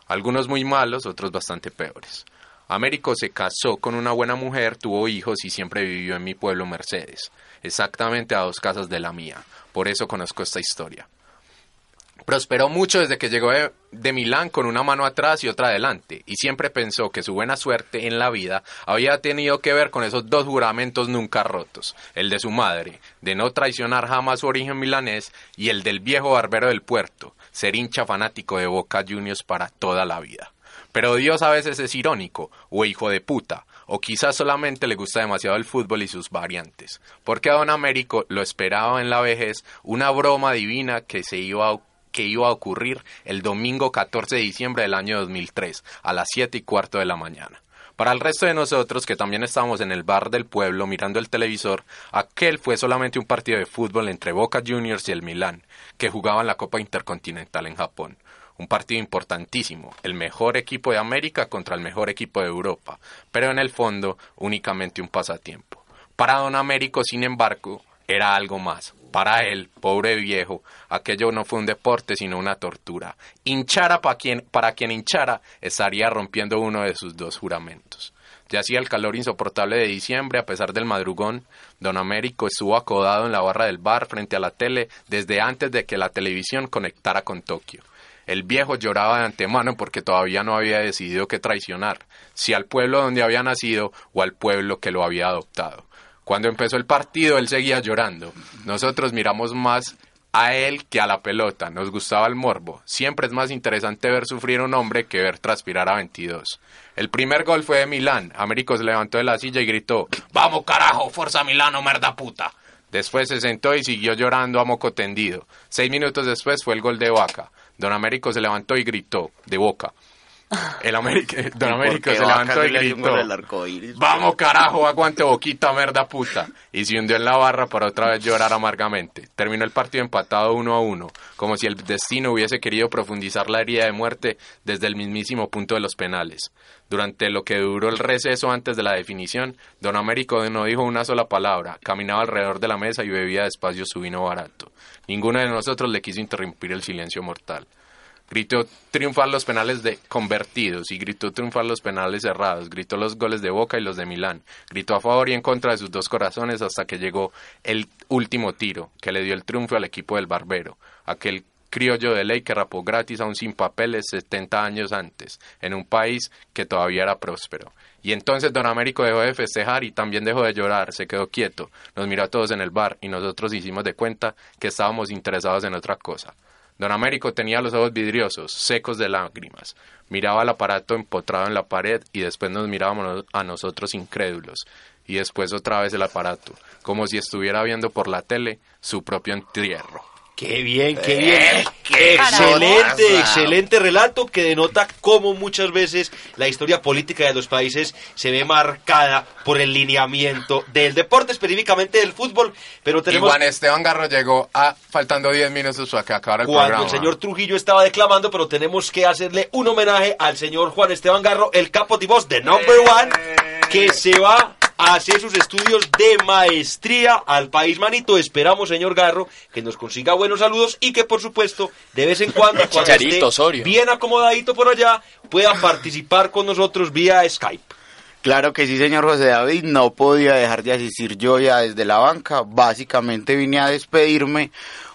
Speaker 6: Algunos muy malos, otros bastante peores. Américo se casó con una buena mujer, tuvo hijos y siempre vivió en mi pueblo Mercedes, exactamente a dos casas de la mía. Por eso conozco esta historia. Prosperó mucho desde que llegó de, Milán con una mano atrás y otra adelante, y siempre pensó que su buena suerte en la vida había tenido que ver con esos dos juramentos nunca rotos, el de su madre, de no traicionar jamás su origen milanés, y el del viejo barbero del puerto, ser hincha fanático de Boca Juniors para toda la vida. Pero Dios a veces es irónico, o hijo de puta, o quizás solamente le gusta demasiado el fútbol y sus variantes, porque a don Américo lo esperaba en la vejez una broma divina que se iba a que iba a ocurrir el domingo 14 de diciembre del año 2003 a las 7 y cuarto de la mañana. Para el resto de nosotros que también estábamos en el bar del pueblo mirando el televisor, aquel fue solamente un partido de fútbol entre Boca Juniors y el Milán, que jugaban la Copa Intercontinental en Japón. Un partido importantísimo, el mejor equipo de América contra el mejor equipo de Europa, pero en el fondo únicamente un pasatiempo. Para don Américo, sin embargo, era algo más. Para él, pobre viejo, aquello no fue un deporte sino una tortura. Hinchara para quien, para quien hinchara estaría rompiendo uno de sus dos juramentos. Ya hacía el calor insoportable de diciembre, a pesar del madrugón, don Américo estuvo acodado en la barra del bar frente a la tele desde antes de que la televisión conectara con Tokio. El viejo lloraba de antemano porque todavía no había decidido qué traicionar, si al pueblo donde había nacido o al pueblo que lo había adoptado. Cuando empezó el partido él seguía llorando. Nosotros miramos más a él que a la pelota. Nos gustaba el morbo. Siempre es más interesante ver sufrir a un hombre que ver transpirar a 22. El primer gol fue de Milán. Américo se levantó de la silla y gritó: ¡Vamos, carajo! ¡Forza Milano, merda puta! Después se sentó y siguió llorando a moco tendido. Seis minutos después fue el gol de Vaca. Don Américo se levantó y gritó: De boca. El América, Don Américo se levantó y gritó: Vamos carajo, aguante boquita, merda puta. Y se hundió en la barra para otra vez llorar amargamente. Terminó el partido empatado uno a uno, como si el destino hubiese querido profundizar la herida de muerte desde el mismísimo punto de los penales. Durante lo que duró el receso antes de la definición, Don Américo no dijo una sola palabra, caminaba alrededor de la mesa y bebía despacio su vino barato. Ninguno de nosotros le quiso interrumpir el silencio mortal. Gritó triunfar los penales de convertidos y gritó triunfar los penales cerrados. Gritó los goles de Boca y los de Milán. Gritó a favor y en contra de sus dos corazones hasta que llegó el último tiro que le dio el triunfo al equipo del Barbero. Aquel criollo de ley que rapó gratis a un sin papeles 70 años antes, en un país que todavía era próspero. Y entonces don Américo dejó de festejar y también dejó de llorar, se quedó quieto, nos miró a todos en el bar y nosotros hicimos de cuenta que estábamos interesados en otra cosa. Don Américo tenía los ojos vidriosos, secos de lágrimas. Miraba el aparato empotrado en la pared y después nos mirábamos a nosotros incrédulos. Y después otra vez el aparato, como si estuviera viendo por la tele su propio entierro.
Speaker 4: Qué bien, qué bien. excelente, excelente relato que denota cómo muchas veces la historia política de los países se ve marcada por el lineamiento del deporte, específicamente del fútbol. Pero tenemos...
Speaker 6: Y Juan Esteban Garro llegó a faltando 10 minutos para que acabara el
Speaker 4: Cuando
Speaker 6: programa.
Speaker 4: el señor Trujillo estaba declamando, pero tenemos que hacerle un homenaje al señor Juan Esteban Garro, el capo de voz de Number One, que se va a hacer sus estudios de maestría al país manito. Esperamos, señor Garro, que nos consiga buenos saludos y que, por supuesto, de vez en cuando, cuando esté
Speaker 5: Osorio.
Speaker 4: bien acomodadito por allá, pueda participar con nosotros vía Skype.
Speaker 9: Claro que sí, señor José David, no podía dejar de asistir yo ya desde la banca. Básicamente vine a despedirme.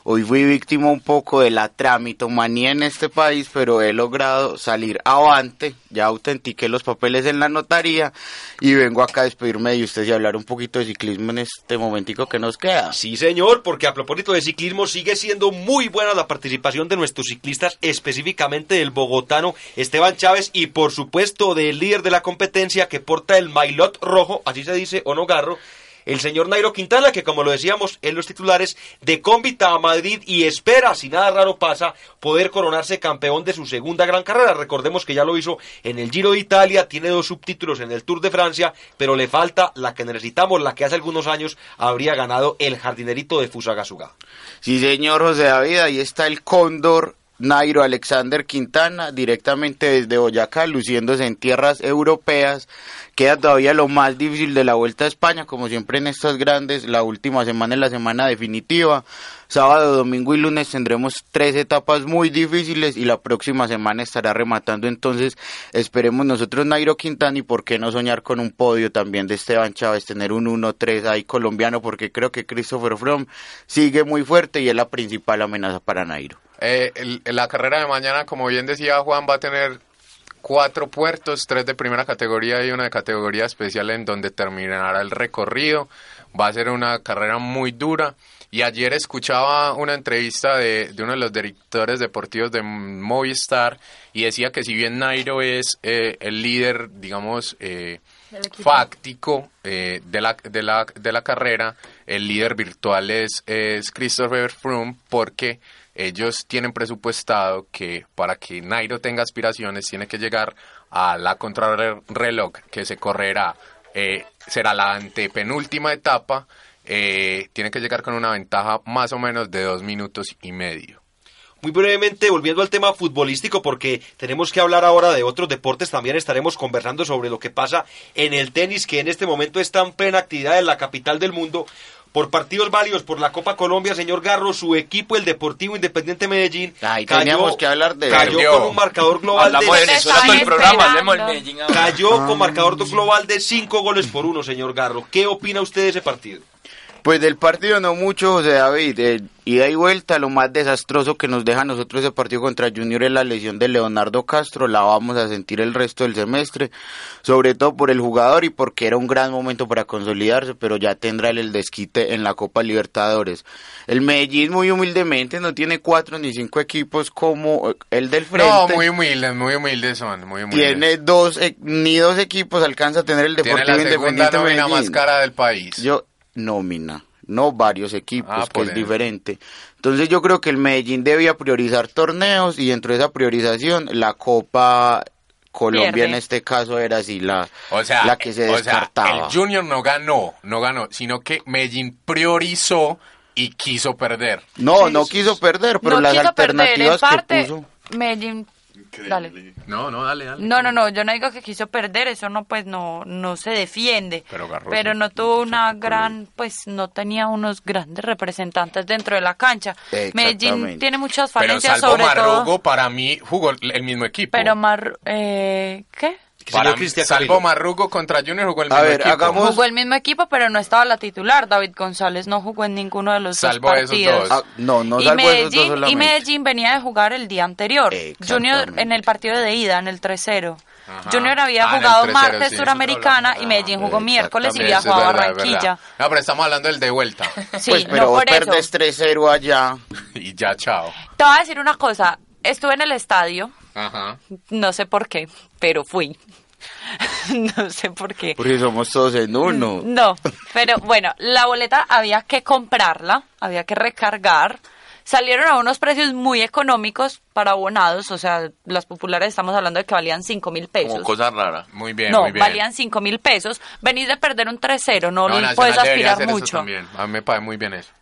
Speaker 9: Hoy fui víctima un poco de la tramitomanía en este país, pero he logrado salir avante. Ya autentiqué los papeles en la notaría y vengo acá a despedirme de ustedes y hablar un poquito de ciclismo en este momentico que nos queda.
Speaker 4: Sí, señor, porque a propósito de ciclismo sigue siendo muy buena la participación de nuestros ciclistas, específicamente del bogotano Esteban Chávez y por supuesto del líder de la competencia que porta el mailot rojo, así se dice, o no garro, el señor Nairo Quintana, que como lo decíamos en los titulares, de cómbita a Madrid y espera, si nada raro pasa, poder coronarse campeón de su segunda gran carrera. Recordemos que ya lo hizo en el Giro de Italia, tiene dos subtítulos en el Tour de Francia, pero le falta la que necesitamos, la que hace algunos años habría ganado el jardinerito de Fusagasugá.
Speaker 9: Sí, señor José David, ahí está el cóndor Nairo Alexander Quintana, directamente desde Boyacá, luciéndose en tierras europeas. Queda todavía lo más difícil de la Vuelta a España, como siempre en estas grandes, la última semana es la semana definitiva. Sábado, domingo y lunes tendremos tres etapas muy difíciles y la próxima semana estará rematando. Entonces, esperemos nosotros Nairo Quintana y por qué no soñar con un podio también de Esteban Chávez, tener un 1-3 ahí colombiano, porque creo que Christopher Froome sigue muy fuerte y es la principal amenaza para Nairo.
Speaker 6: Eh, el- la carrera de mañana, como bien decía Juan, va a tener cuatro puertos, tres de primera categoría y una de categoría especial en donde terminará el recorrido. Va a ser una carrera muy dura. Y ayer escuchaba una entrevista de, de uno de los directores deportivos de Movistar y decía que si bien Nairo es eh, el líder, digamos, eh, fáctico eh, de, la, de, la, de la carrera, el líder virtual es, es Christopher Froome porque ellos tienen presupuestado que para que Nairo tenga aspiraciones tiene que llegar a la contrarreloj que se correrá, eh, será la antepenúltima etapa, eh, tiene que llegar con una ventaja más o menos de dos minutos y medio.
Speaker 4: Muy brevemente, volviendo al tema futbolístico, porque tenemos que hablar ahora de otros deportes, también estaremos conversando sobre lo que pasa en el tenis, que en este momento está en plena actividad en la capital del mundo, Por partidos válidos por la Copa Colombia, señor Garro, su equipo, el Deportivo Independiente Medellín,
Speaker 9: Ahí
Speaker 4: cayó,
Speaker 9: teníamos que hablar de
Speaker 4: cayó con un marcador global de
Speaker 5: Hablamos el programa, Medellín ahora.
Speaker 4: Cayó con marcador global de 5 goles por uno, señor Garro. ¿Qué opina usted de ese partido?
Speaker 9: Pues del partido no mucho, José David. eh, ida y vuelta, lo más desastroso que nos deja a nosotros ese partido contra Junior es la lesión de Leonardo Castro. La vamos a sentir el resto del semestre, sobre todo por el jugador y porque era un gran momento para consolidarse, pero ya tendrá el desquite en la Copa Libertadores. El Medellín, muy humildemente, no tiene cuatro ni cinco equipos como eh, el del frente.
Speaker 6: No, muy humildes, muy humildes son, muy humildes.
Speaker 9: Tiene dos, eh, ni dos equipos alcanza a tener el
Speaker 6: Tiene
Speaker 9: Deportivo
Speaker 6: la segunda
Speaker 9: Independiente Medellín.
Speaker 6: más cara del país.
Speaker 9: Yo, nómina, no varios equipos,
Speaker 6: Ah,
Speaker 9: que es
Speaker 6: eso.
Speaker 9: diferente. Entonces yo creo que el Medellín debía priorizar torneos y dentro de esa priorización la Copa Colombia
Speaker 2: Pierde.
Speaker 9: en este caso era así la,
Speaker 6: O sea,
Speaker 9: la que se
Speaker 6: o sea,
Speaker 9: descartaba.
Speaker 6: el Junior no ganó, no ganó, sino que Medellín priorizó y quiso perder.
Speaker 9: no, no quiso perder, pero
Speaker 2: no
Speaker 9: las
Speaker 2: quiso perder, en
Speaker 9: alternativas
Speaker 2: parte,
Speaker 9: que puso...
Speaker 2: Medellín... Dale.
Speaker 6: No, no, dale, dale.
Speaker 2: No, no, no, yo no digo que quiso perder, eso no, pues no, no se defiende.
Speaker 6: Pero
Speaker 2: Pero no tuvo una gran, pues no tenía unos grandes representantes dentro de la cancha. Medellín tiene muchas
Speaker 6: Pero
Speaker 2: falencias,
Speaker 6: salvo
Speaker 2: sobre
Speaker 6: Marrugo,
Speaker 2: todo.
Speaker 6: para mí jugó el mismo equipo.
Speaker 2: Pero Mar, eh, ¿qué?
Speaker 6: Para salvo. Marrugo contra Junior jugó el
Speaker 9: A
Speaker 6: mismo
Speaker 9: ver,
Speaker 6: equipo.
Speaker 9: hagamos-
Speaker 2: Jugó el mismo equipo, pero no estaba la titular. David González no jugó en ninguno de los
Speaker 6: Salvo
Speaker 2: dos
Speaker 6: esos
Speaker 2: partidos.
Speaker 6: dos.
Speaker 9: Ah, no, no
Speaker 2: y,
Speaker 9: salvo esos dos
Speaker 2: Medellín, y. Medellín venía de jugar el día anterior. Junior en el partido de ida, en el 3-0.
Speaker 6: Ajá.
Speaker 2: Junior había
Speaker 6: Ah,
Speaker 2: jugado
Speaker 6: 3-0,
Speaker 2: martes
Speaker 6: sí.
Speaker 2: Suramericana y Medellín jugó miércoles y viajó a Barranquilla.
Speaker 6: verdad. No, pero estamos hablando del de vuelta.
Speaker 2: Sí,
Speaker 9: pues, pero
Speaker 2: no
Speaker 9: vos perdés 3-0 allá.
Speaker 6: y ya, chao.
Speaker 2: Te voy a decir una cosa. Estuve en el estadio,
Speaker 6: Ajá.
Speaker 2: no sé por qué, pero fui. no sé por qué.
Speaker 9: Porque somos todos en uno.
Speaker 2: No, pero bueno, la boleta había que comprarla, había que recargar. Salieron a unos precios muy económicos para abonados, o sea, las populares estamos hablando de que valían 5 mil pesos.
Speaker 7: Como cosa rara.
Speaker 6: Muy bien,
Speaker 2: no,
Speaker 6: muy bien.
Speaker 2: valían 5 mil pesos. Venís de perder un 3-0, no,
Speaker 6: Nacional
Speaker 2: puedes aspirar
Speaker 6: hacer eso
Speaker 2: mucho.
Speaker 6: también. A mí me parece muy bien eso.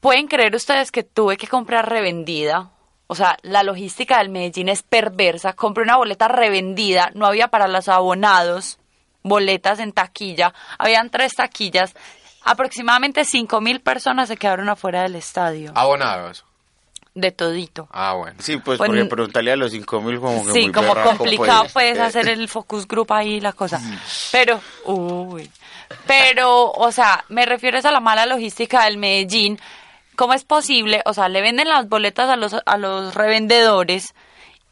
Speaker 2: ¿Pueden creer ustedes que tuve que comprar revendida? O sea, la logística del Medellín es perversa. Compré una boleta revendida, no había para los abonados, boletas en taquilla, habían tres taquillas. Aproximadamente cinco mil personas se quedaron afuera del estadio,
Speaker 6: Abonados.
Speaker 2: de todito.
Speaker 6: Ah, bueno.
Speaker 9: Sí, pues
Speaker 2: Pues,
Speaker 9: porque preguntarle a los 5000 como que
Speaker 2: Sí,
Speaker 9: muy
Speaker 2: como
Speaker 9: berraco,
Speaker 2: complicado
Speaker 9: pues.
Speaker 2: puedes
Speaker 9: Eh,
Speaker 2: hacer el focus group ahí la cosa. Pero, uy, pero, o sea, me refiero es a la mala logística del Medellín. ¿Cómo es posible? O sea, le venden las boletas a los, a los revendedores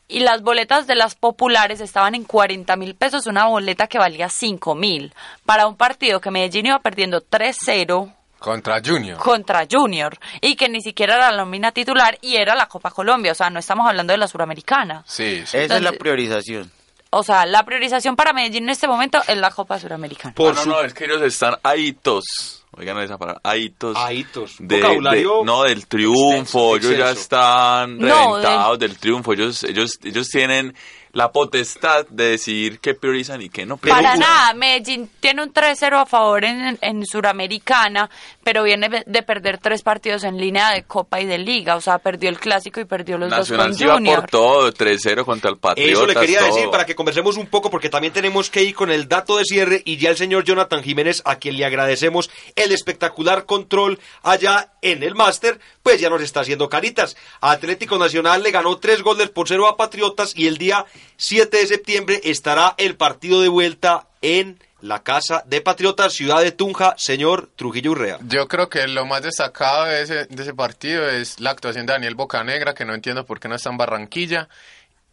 Speaker 2: y las boletas de las populares estaban en 40 mil pesos, una boleta que valía 5 mil. Para un partido que Medellín iba perdiendo 3-0
Speaker 6: Contra Junior.
Speaker 2: contra Junior y que ni siquiera era la nómina titular y era la Copa Colombia, o sea, no estamos hablando de la Suramericana.
Speaker 6: Sí, sí.
Speaker 9: Esa es la priorización.
Speaker 2: O sea, la priorización para Medellín en este momento es la Copa Suramericana.
Speaker 4: Por
Speaker 7: Ah, no,
Speaker 4: su-
Speaker 7: no, es que ellos están ahitos. Oigan esa palabra, ahitos.
Speaker 4: Ahitos.
Speaker 7: De,
Speaker 4: Vocabulario
Speaker 7: de- no, del triunfo.
Speaker 4: extenso,
Speaker 7: ellos ya están
Speaker 2: No,
Speaker 7: reventados del triunfo. Ellos, ellos, ellos tienen la potestad de decidir qué priorizan y qué no.
Speaker 4: Pero-
Speaker 2: Para nada, Medellín tiene un 3-0 a favor en, en Suramericana, pero viene de perder tres partidos en línea de Copa y de Liga. O sea, perdió el Clásico y perdió los
Speaker 7: Nacional
Speaker 2: dos con Junior.
Speaker 7: por todo, 3-0 contra el Patriotas.
Speaker 4: Eso le quería
Speaker 7: todo.
Speaker 4: decir para que conversemos un poco porque también tenemos que ir con el dato de cierre y ya el señor Jonathan Jiménez, a quien le agradecemos el espectacular control allá en el máster, pues ya nos está haciendo caritas. Atlético Nacional le ganó tres goles por cero a Patriotas y el día 7 de septiembre estará el partido de vuelta en la casa de Patriotas, ciudad de Tunja, señor Trujillo Urrea.
Speaker 6: Yo creo que lo más destacado de ese, de ese partido es la actuación de Daniel Bocanegra, que no entiendo por qué no está en Barranquilla,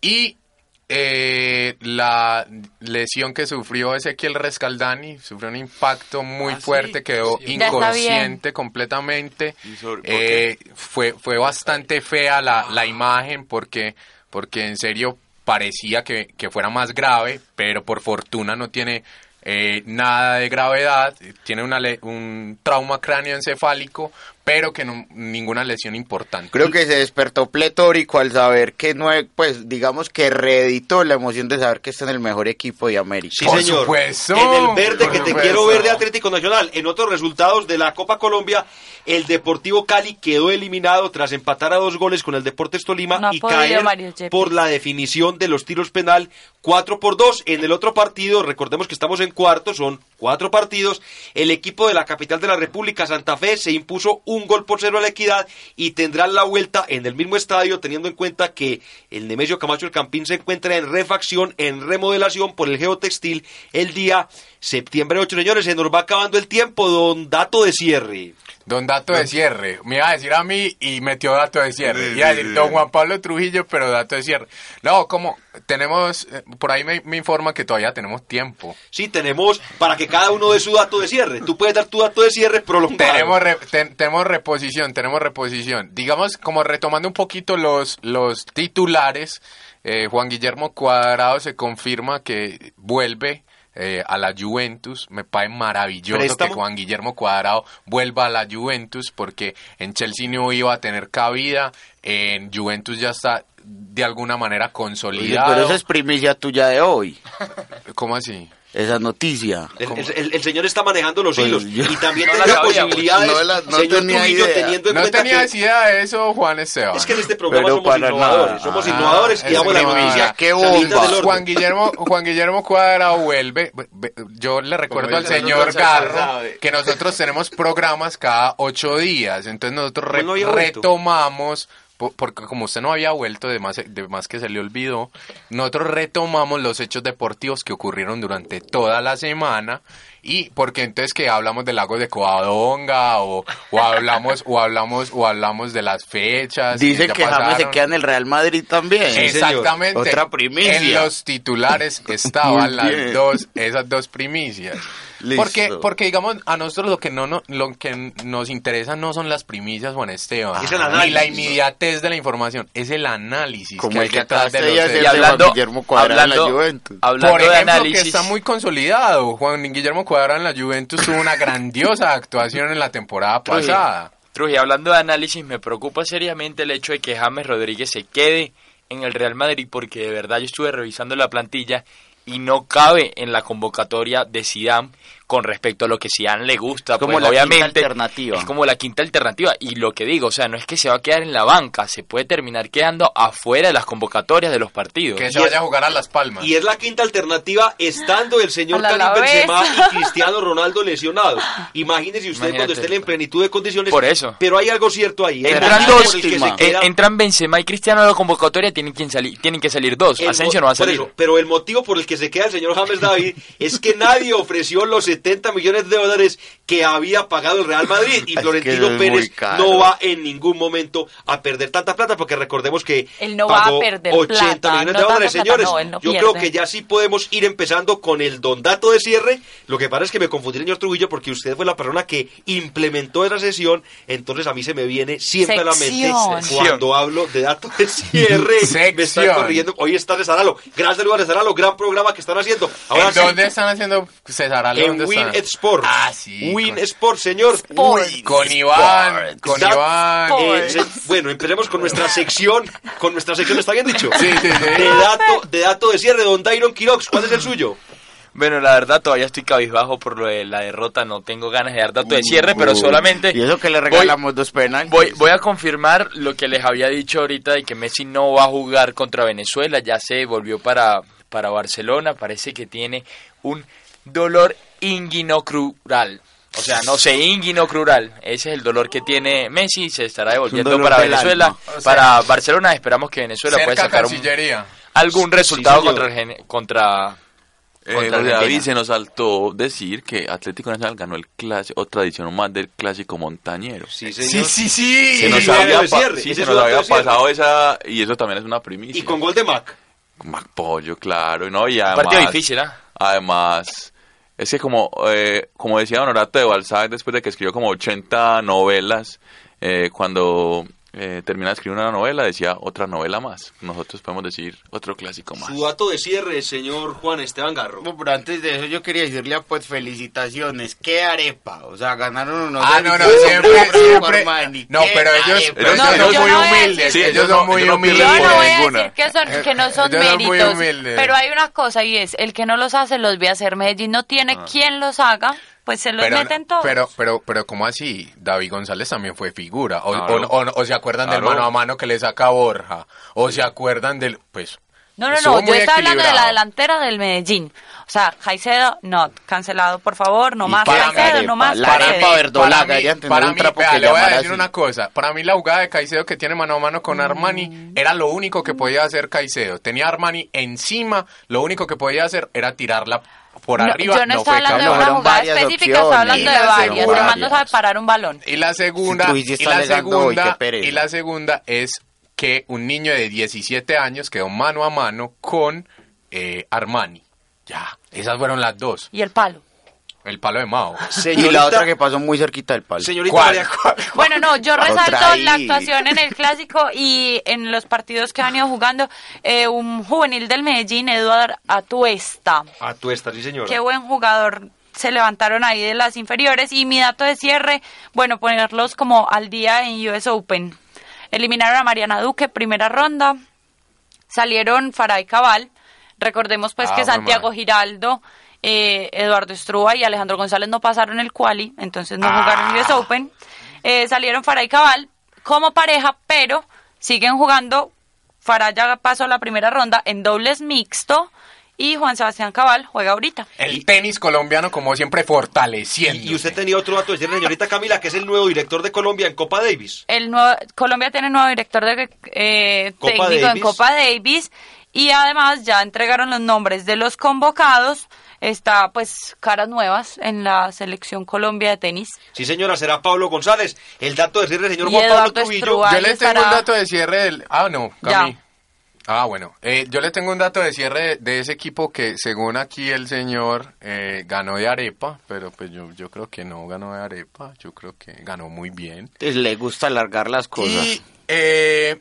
Speaker 6: y eh, la lesión que sufrió Ezequiel Rescaldani, sufrió un impacto muy
Speaker 7: Ah, sí,
Speaker 6: fuerte, quedó
Speaker 7: sí.
Speaker 6: Inconsciente completamente.
Speaker 7: ¿Y sobre- por
Speaker 6: Eh, fue, fue bastante fea la, la imagen porque, porque en serio parecía que, que fuera más grave, pero por fortuna no tiene eh, nada de gravedad, tiene una un trauma cráneoencefálico, pero que no, ninguna lesión importante.
Speaker 9: Creo que se despertó pletórico al saber que no, pues digamos que reeditó la emoción de saber que está en el mejor equipo de América.
Speaker 4: Sí,
Speaker 6: Por
Speaker 4: señor.
Speaker 6: supuesto,
Speaker 4: en el verde
Speaker 6: por
Speaker 4: que te quiero ver de Atlético Nacional. En otros resultados de la Copa Colombia, el Deportivo Cali quedó eliminado tras empatar a dos goles con el Deportes Tolima
Speaker 2: No
Speaker 4: y caer por la definición de los tiros penal 4 por 2. En el otro partido, recordemos que estamos en cuarto, son cuatro partidos. El equipo de la capital de la República, Santa Fe, se impuso un gol por cero a la equidad y tendrán la vuelta en el mismo estadio, teniendo en cuenta que el Nemesio Camacho el Campín se encuentra en refacción, en remodelación por el geotextil el día septiembre 8. Señores, se nos va acabando el tiempo, don dato de cierre.
Speaker 6: Don Dato de Cierre. Me iba a decir a mí y metió Dato de Cierre. Iba a decir Don Juan Pablo Trujillo, pero Dato de Cierre. No, como tenemos, eh, por ahí me, me informa que todavía tenemos tiempo.
Speaker 4: Sí, tenemos para que cada uno dé su dato de cierre. Tú puedes dar tu dato de cierre prolongado.
Speaker 6: Tenemos, re- ten- tenemos reposición, tenemos reposición. Digamos, como retomando un poquito los, los titulares, eh, Juan Guillermo Cuadrado se confirma que vuelve eh, a la Juventus. Me parece maravilloso
Speaker 4: Préstamo.
Speaker 6: que Juan Guillermo Cuadrado vuelva a la Juventus porque en Chelsea no iba a tener cabida, en Juventus ya está de alguna manera
Speaker 9: Oye,
Speaker 6: consolidado.
Speaker 9: pero esa es primicia tuya de hoy,
Speaker 6: ¿Cómo así?
Speaker 9: Esa noticia.
Speaker 4: El, el- el- el señor está manejando los
Speaker 9: Pues
Speaker 4: hilos
Speaker 9: yo-
Speaker 4: y también
Speaker 5: No
Speaker 4: tiene
Speaker 5: la
Speaker 4: la
Speaker 5: sabía,
Speaker 4: posibilidades,
Speaker 9: no la- no
Speaker 4: señor
Speaker 9: tenía
Speaker 4: Trujillo,
Speaker 9: idea.
Speaker 4: teniendo en
Speaker 6: No
Speaker 4: cuenta
Speaker 6: tenías
Speaker 4: que
Speaker 6: idea de eso, Juan Esteban.
Speaker 4: es que en este programa
Speaker 9: Pero
Speaker 4: somos innovadores,
Speaker 9: nada.
Speaker 4: somos
Speaker 6: Ah,
Speaker 4: innovadores y damos la noticia
Speaker 9: ¡Qué bomba!
Speaker 6: Juan Guillermo, Juan Guillermo Cuadrado vuelve. Ve- ve- Yo le recuerdo al señor Garro que nosotros tenemos programas cada ocho días. Entonces nosotros re-
Speaker 4: Pues
Speaker 6: retomamos, porque como usted no había vuelto, de más, de más que se le olvidó, nosotros retomamos los hechos deportivos que ocurrieron durante toda la semana. Y porque entonces que hablamos del lago de Coadonga o, o hablamos o hablamos o hablamos de las fechas
Speaker 9: Dicen
Speaker 6: ya
Speaker 9: que James se queda en el Real Madrid también.
Speaker 4: Sí.
Speaker 6: Exactamente.
Speaker 9: Otra primicia.
Speaker 6: En los titulares estaban las dos, esas dos primicias.
Speaker 9: Listo.
Speaker 6: Porque, porque digamos, a nosotros lo que no, no- lo que nos interesa no son las primicias, Juan Esteban.
Speaker 4: Es el
Speaker 6: Ni la inmediatez de la información, es el análisis
Speaker 9: Como
Speaker 6: que hay
Speaker 9: el que
Speaker 6: detrás
Speaker 9: acabaste
Speaker 6: de
Speaker 9: de
Speaker 6: los.
Speaker 5: Y
Speaker 9: de
Speaker 5: hablando,
Speaker 9: Juan Guillermo Cuadrado en la
Speaker 5: hablando,
Speaker 9: Juventus.
Speaker 5: hablando
Speaker 6: Por
Speaker 5: de
Speaker 6: ejemplo,
Speaker 5: análisis,
Speaker 6: que está muy consolidado. Juan Guillermo Cuadrado en la Juventus tuvo una grandiosa actuación en la temporada pasada.
Speaker 5: Trujillo, hablando de análisis, me preocupa seriamente el hecho de que James Rodríguez se quede en el Real Madrid porque de verdad yo estuve revisando la plantilla y no cabe en la convocatoria de Zidane con respecto a lo que Zidane le gusta.
Speaker 9: Como
Speaker 5: pues,
Speaker 9: la quinta
Speaker 5: obviamente
Speaker 9: alternativa.
Speaker 5: es como la quinta alternativa y lo que digo, o sea, no es que se va a quedar en la banca, se puede terminar quedando afuera de las convocatorias de los partidos.
Speaker 6: Que
Speaker 4: Y
Speaker 6: se
Speaker 4: es-
Speaker 6: vaya a jugar a Las Palmas.
Speaker 4: Y es la quinta alternativa estando el señor Karim. Benzema y Cristiano Ronaldo lesionados. Imagínese usted
Speaker 5: Imagínate.
Speaker 4: cuando esté en plenitud de condiciones.
Speaker 5: Por eso.
Speaker 4: Pero hay algo cierto ahí.
Speaker 5: Entran dos, entran Benzema y Cristiano a la convocatoria, tienen que, salir, tienen que salir dos.
Speaker 4: El
Speaker 5: Asensio no va a
Speaker 4: por
Speaker 5: salir.
Speaker 4: eso, pero el motivo por el que se queda el señor James David es que nadie ofreció los 70 millones de dólares que había pagado el Real Madrid y Florentino
Speaker 9: es
Speaker 4: Pérez no va en ningún momento a perder tanta plata porque recordemos que
Speaker 2: Él no va a
Speaker 4: pagó
Speaker 2: perder
Speaker 4: 80
Speaker 2: plata,
Speaker 4: millones
Speaker 2: no
Speaker 4: de dólares,
Speaker 2: plata,
Speaker 4: señores.
Speaker 2: no, él no
Speaker 4: Yo
Speaker 2: pierde.
Speaker 4: creo que ya sí podemos ir empezando con el don dato de cierre. Lo que pasa es que me confundí, señor Trujillo, porque usted fue la persona que implementó esa sesión, entonces a mí se me viene siempre a la mente
Speaker 2: Sección.
Speaker 4: cuando hablo de datos de cierre. Me están corrigiendo. Hoy está Cesaralo. Gran saludo a Cesaralo, gran programa que están haciendo. Ahora
Speaker 6: ¿En
Speaker 4: sí,
Speaker 6: dónde están haciendo César Ale?
Speaker 4: en
Speaker 6: ¿Dónde
Speaker 4: Win? Sports.
Speaker 6: Ah, sí.
Speaker 4: Win
Speaker 6: con-
Speaker 4: Sports, señor.
Speaker 2: Sports.
Speaker 6: Con Iván, con Iván.
Speaker 4: Eh, se- bueno, empecemos con nuestra sección. Con nuestra sección, ¿está bien dicho?
Speaker 6: Sí, sí, sí.
Speaker 4: De dato, de dato de cierre, don Dairon Quirox. ¿Cuál es el suyo?
Speaker 5: Bueno, la verdad todavía estoy cabizbajo por lo de la derrota, no tengo ganas de dar dato de cierre, pero solamente
Speaker 9: Y eso que le
Speaker 5: voy-
Speaker 9: regalamos dos penales.
Speaker 5: Voy, voy a confirmar lo que les había dicho ahorita de que Messi no va a jugar contra Venezuela, ya se volvió para, para Barcelona, parece que tiene un dolor inguinocrural. O sea, no sé, inguinocrural. Ese es el dolor que tiene Messi, se estará devolviendo para Venezuela,
Speaker 9: alma.
Speaker 6: O sea,
Speaker 5: para Barcelona. Esperamos que Venezuela pueda sacar un- algún
Speaker 4: Sí,
Speaker 5: resultado
Speaker 4: señor.
Speaker 5: contra, el Gen- contra,
Speaker 7: Eh. David se nos saltó decir que Atlético Nacional ganó el clásico, o tradición más del clásico montañero.
Speaker 4: Sí,
Speaker 6: Sí, sí, sí.
Speaker 7: Se nos había,
Speaker 4: cierre,
Speaker 7: sí, se nos había pasado esa, y eso también es una primicia.
Speaker 4: Y con gol de Mac.
Speaker 7: Mac Pollo, claro, ¿no? Y además,
Speaker 5: partido difícil, ¿ah?
Speaker 7: Además, es que como, eh, como decía Honorato de Balzac, después de que escribió como 80 novelas, eh, cuando eh, terminaba de escribir una novela, decía otra novela más. Nosotros podemos decir otro clásico más.
Speaker 4: Su dato de cierre, señor Juan Esteban Garro.
Speaker 9: No, pero antes de eso yo quería decirle pues felicitaciones. ¡Qué arepa! O sea, ganaron unos...
Speaker 6: Ah, no, no, siempre, siempre. No,
Speaker 9: ¡Qué
Speaker 6: pero ellos, pero
Speaker 5: No,
Speaker 6: ellos son
Speaker 2: no
Speaker 6: muy
Speaker 2: voy a
Speaker 6: humildes.
Speaker 7: Sí,
Speaker 6: ellos son
Speaker 7: no-
Speaker 6: muy humildes.
Speaker 2: Yo no voy a decir que, son, que no son méritos, pero hay una cosa y es, el que no los hace los ve a hacer. Medellín no tiene quien los haga, pues se los
Speaker 6: Pero,
Speaker 2: meten todos.
Speaker 6: pero, pero, pero, ¿cómo así? David González también fue figura. O,
Speaker 7: Claro.
Speaker 6: o- o- o se acuerdan del mano a mano que le saca Borja. O se acuerdan del, pues...
Speaker 2: no, no, no, yo estaba hablando de la delantera del Medellín. O sea, Caicedo, no, cancelado, por favor, no
Speaker 9: Y
Speaker 2: más
Speaker 9: para
Speaker 2: Caicedo, no más
Speaker 9: la
Speaker 2: Caicedo.
Speaker 9: arepa verdolaga,
Speaker 6: para mí,
Speaker 9: ya
Speaker 6: para
Speaker 9: un
Speaker 6: mí, vea, le voy a decir
Speaker 9: así.
Speaker 6: una cosa. Para mí la jugada de Caicedo que tiene mano a mano con
Speaker 2: Mm.
Speaker 6: Armani era lo único que podía hacer Caicedo. Tenía Armani encima, lo único que podía hacer era tirarla por
Speaker 2: No,
Speaker 6: arriba.
Speaker 2: yo no,
Speaker 6: no
Speaker 2: estaba
Speaker 6: fue
Speaker 2: hablando de una jugada específica, estaba hablando de
Speaker 6: Y la
Speaker 2: varias. no sabe parar un balón.
Speaker 6: Y la segunda, y la
Speaker 9: hoy,
Speaker 6: segunda, y la segunda es que un niño de 17 años quedó mano a mano con eh, Armani. Ya, esas fueron las dos.
Speaker 2: Y el palo.
Speaker 6: El palo de Mao.
Speaker 9: Y la otra que pasó muy cerquita del palo.
Speaker 4: Señorita
Speaker 6: ¿Cuál?
Speaker 4: María
Speaker 6: ¿Cuál?
Speaker 2: Bueno, no, yo resalto la actuación en el clásico y en los partidos que han ido jugando. eh, un juvenil del Medellín, Eduard Atuesta.
Speaker 4: A tu esta, sí señora.
Speaker 2: Qué buen jugador. Se levantaron ahí de las inferiores. Y mi dato de cierre, bueno, ponerlos como al día en US Open. Eliminaron a Mariana Duque, primera ronda. Salieron Faray Cabal. Recordemos pues
Speaker 6: Ah,
Speaker 2: que Santiago
Speaker 6: madre.
Speaker 2: Giraldo, eh, Eduardo Estrúa y Alejandro González no pasaron el quali, entonces no jugaron US Open. Eh, salieron Faray Cabal como pareja, pero siguen jugando. Faray ya pasó la primera ronda en dobles mixto y Juan Sebastián Cabal juega ahorita.
Speaker 6: El tenis colombiano, como siempre, fortaleciendo.
Speaker 4: Y, y usted tenía otro dato de señorita Camila, que es el nuevo director de Colombia en Copa Davis.
Speaker 2: El nuevo, Colombia tiene nuevo director de eh, técnico en. Copa Davis y además ya entregaron los nombres de los convocados. Está pues caras nuevas en la selección Colombia de tenis.
Speaker 4: Sí, señora, será Pablo González. El dato de cierre, señor
Speaker 2: Y
Speaker 4: Juan Pablo.
Speaker 2: Estrúa.
Speaker 6: Yo le tengo
Speaker 2: estará.
Speaker 6: un dato de cierre del... Ah, no, Cami.
Speaker 2: Ya.
Speaker 6: Ah, bueno. Eh, yo le tengo un dato de cierre de, de ese equipo que, según aquí el señor, eh, ganó de arepa, pero pues yo, yo creo que no ganó de arepa, yo creo que ganó muy bien.
Speaker 9: Entonces, le gusta alargar las cosas.
Speaker 6: Y eh,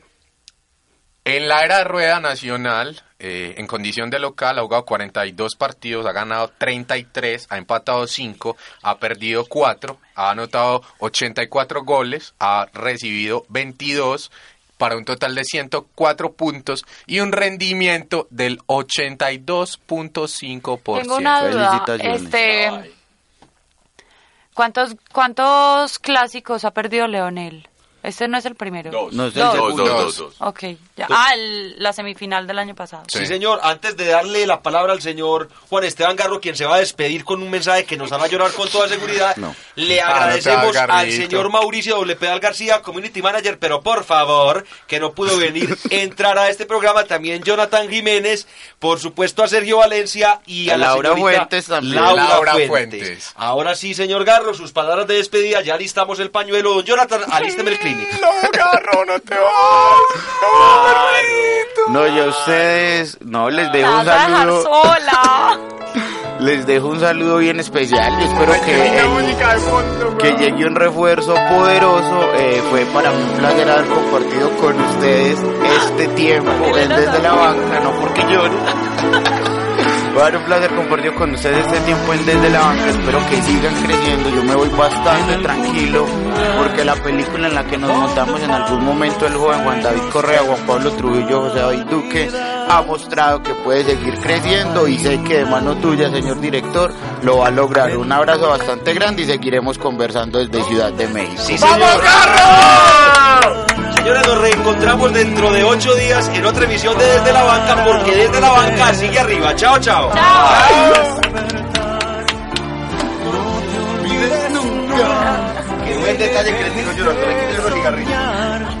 Speaker 6: en la era de rueda nacional, eh, en condición de local, ha jugado 42 partidos, ha ganado 33, ha empatado 5, ha perdido 4, ha anotado 84 goles, ha recibido 22 para un total de 104 puntos y un rendimiento del 82.5%.
Speaker 2: Tengo una duda. Este, ¿cuántos, ¿Cuántos clásicos ha perdido Leonel? Este no es el primero.
Speaker 7: Dos.
Speaker 9: No es el
Speaker 2: Dos.
Speaker 7: Dos,
Speaker 9: segundo.
Speaker 7: dos, dos, dos.
Speaker 2: Ok, ya. Ah, el- la semifinal del año pasado.
Speaker 4: Sí,
Speaker 6: Sí.
Speaker 4: señor. Antes de darle la palabra al señor Juan Esteban Garro, quien se va a despedir con un mensaje que nos hará llorar con toda seguridad,
Speaker 9: No.
Speaker 4: le
Speaker 6: Ah, no te
Speaker 4: agradecemos
Speaker 6: hagas
Speaker 4: al
Speaker 6: garrito.
Speaker 4: señor Mauricio W. Pedal García, Community Manager, pero por favor, que no pudo venir, entrar a este programa. También Jonathan Jiménez, por supuesto a Sergio Valencia y a,
Speaker 9: A
Speaker 4: la
Speaker 9: Laura
Speaker 4: señorita
Speaker 9: Fuentes también.
Speaker 4: Laura,
Speaker 6: Laura
Speaker 4: Fuentes.
Speaker 6: Fuentes.
Speaker 4: Ahora sí, señor Garro, sus palabras de despedida. Ya listamos el pañuelo. Don Jonathan, alísteme el
Speaker 6: No, Garro, no te vas.
Speaker 9: No, yo a ustedes, no, les dejo un saludo,
Speaker 2: sola.
Speaker 9: les dejo un saludo bien especial. Yo espero que, eh, que llegue un refuerzo poderoso. Eh, fue para mí un placer haber compartido con ustedes este tiempo desde la banca, no porque llore. Va a ser un placer compartir con ustedes este tiempo en Desde la Banca. Espero que sigan creciendo. Yo me voy bastante tranquilo porque la película en la que nos montamos en algún momento el joven Juan David Correa, Juan Pablo Trujillo, José David Duque ha mostrado que puede seguir creciendo y sé que de mano tuya, señor director, lo va a lograr. Un abrazo bastante grande y seguiremos conversando desde Ciudad de México.
Speaker 4: Sí, señor. Señores, nos reencontramos dentro de ocho días en otra emisión de Desde la Banca, porque Desde la Banca sigue arriba. Chao, chao. Qué buen detalle que le yo, doctor. Cigarrillos.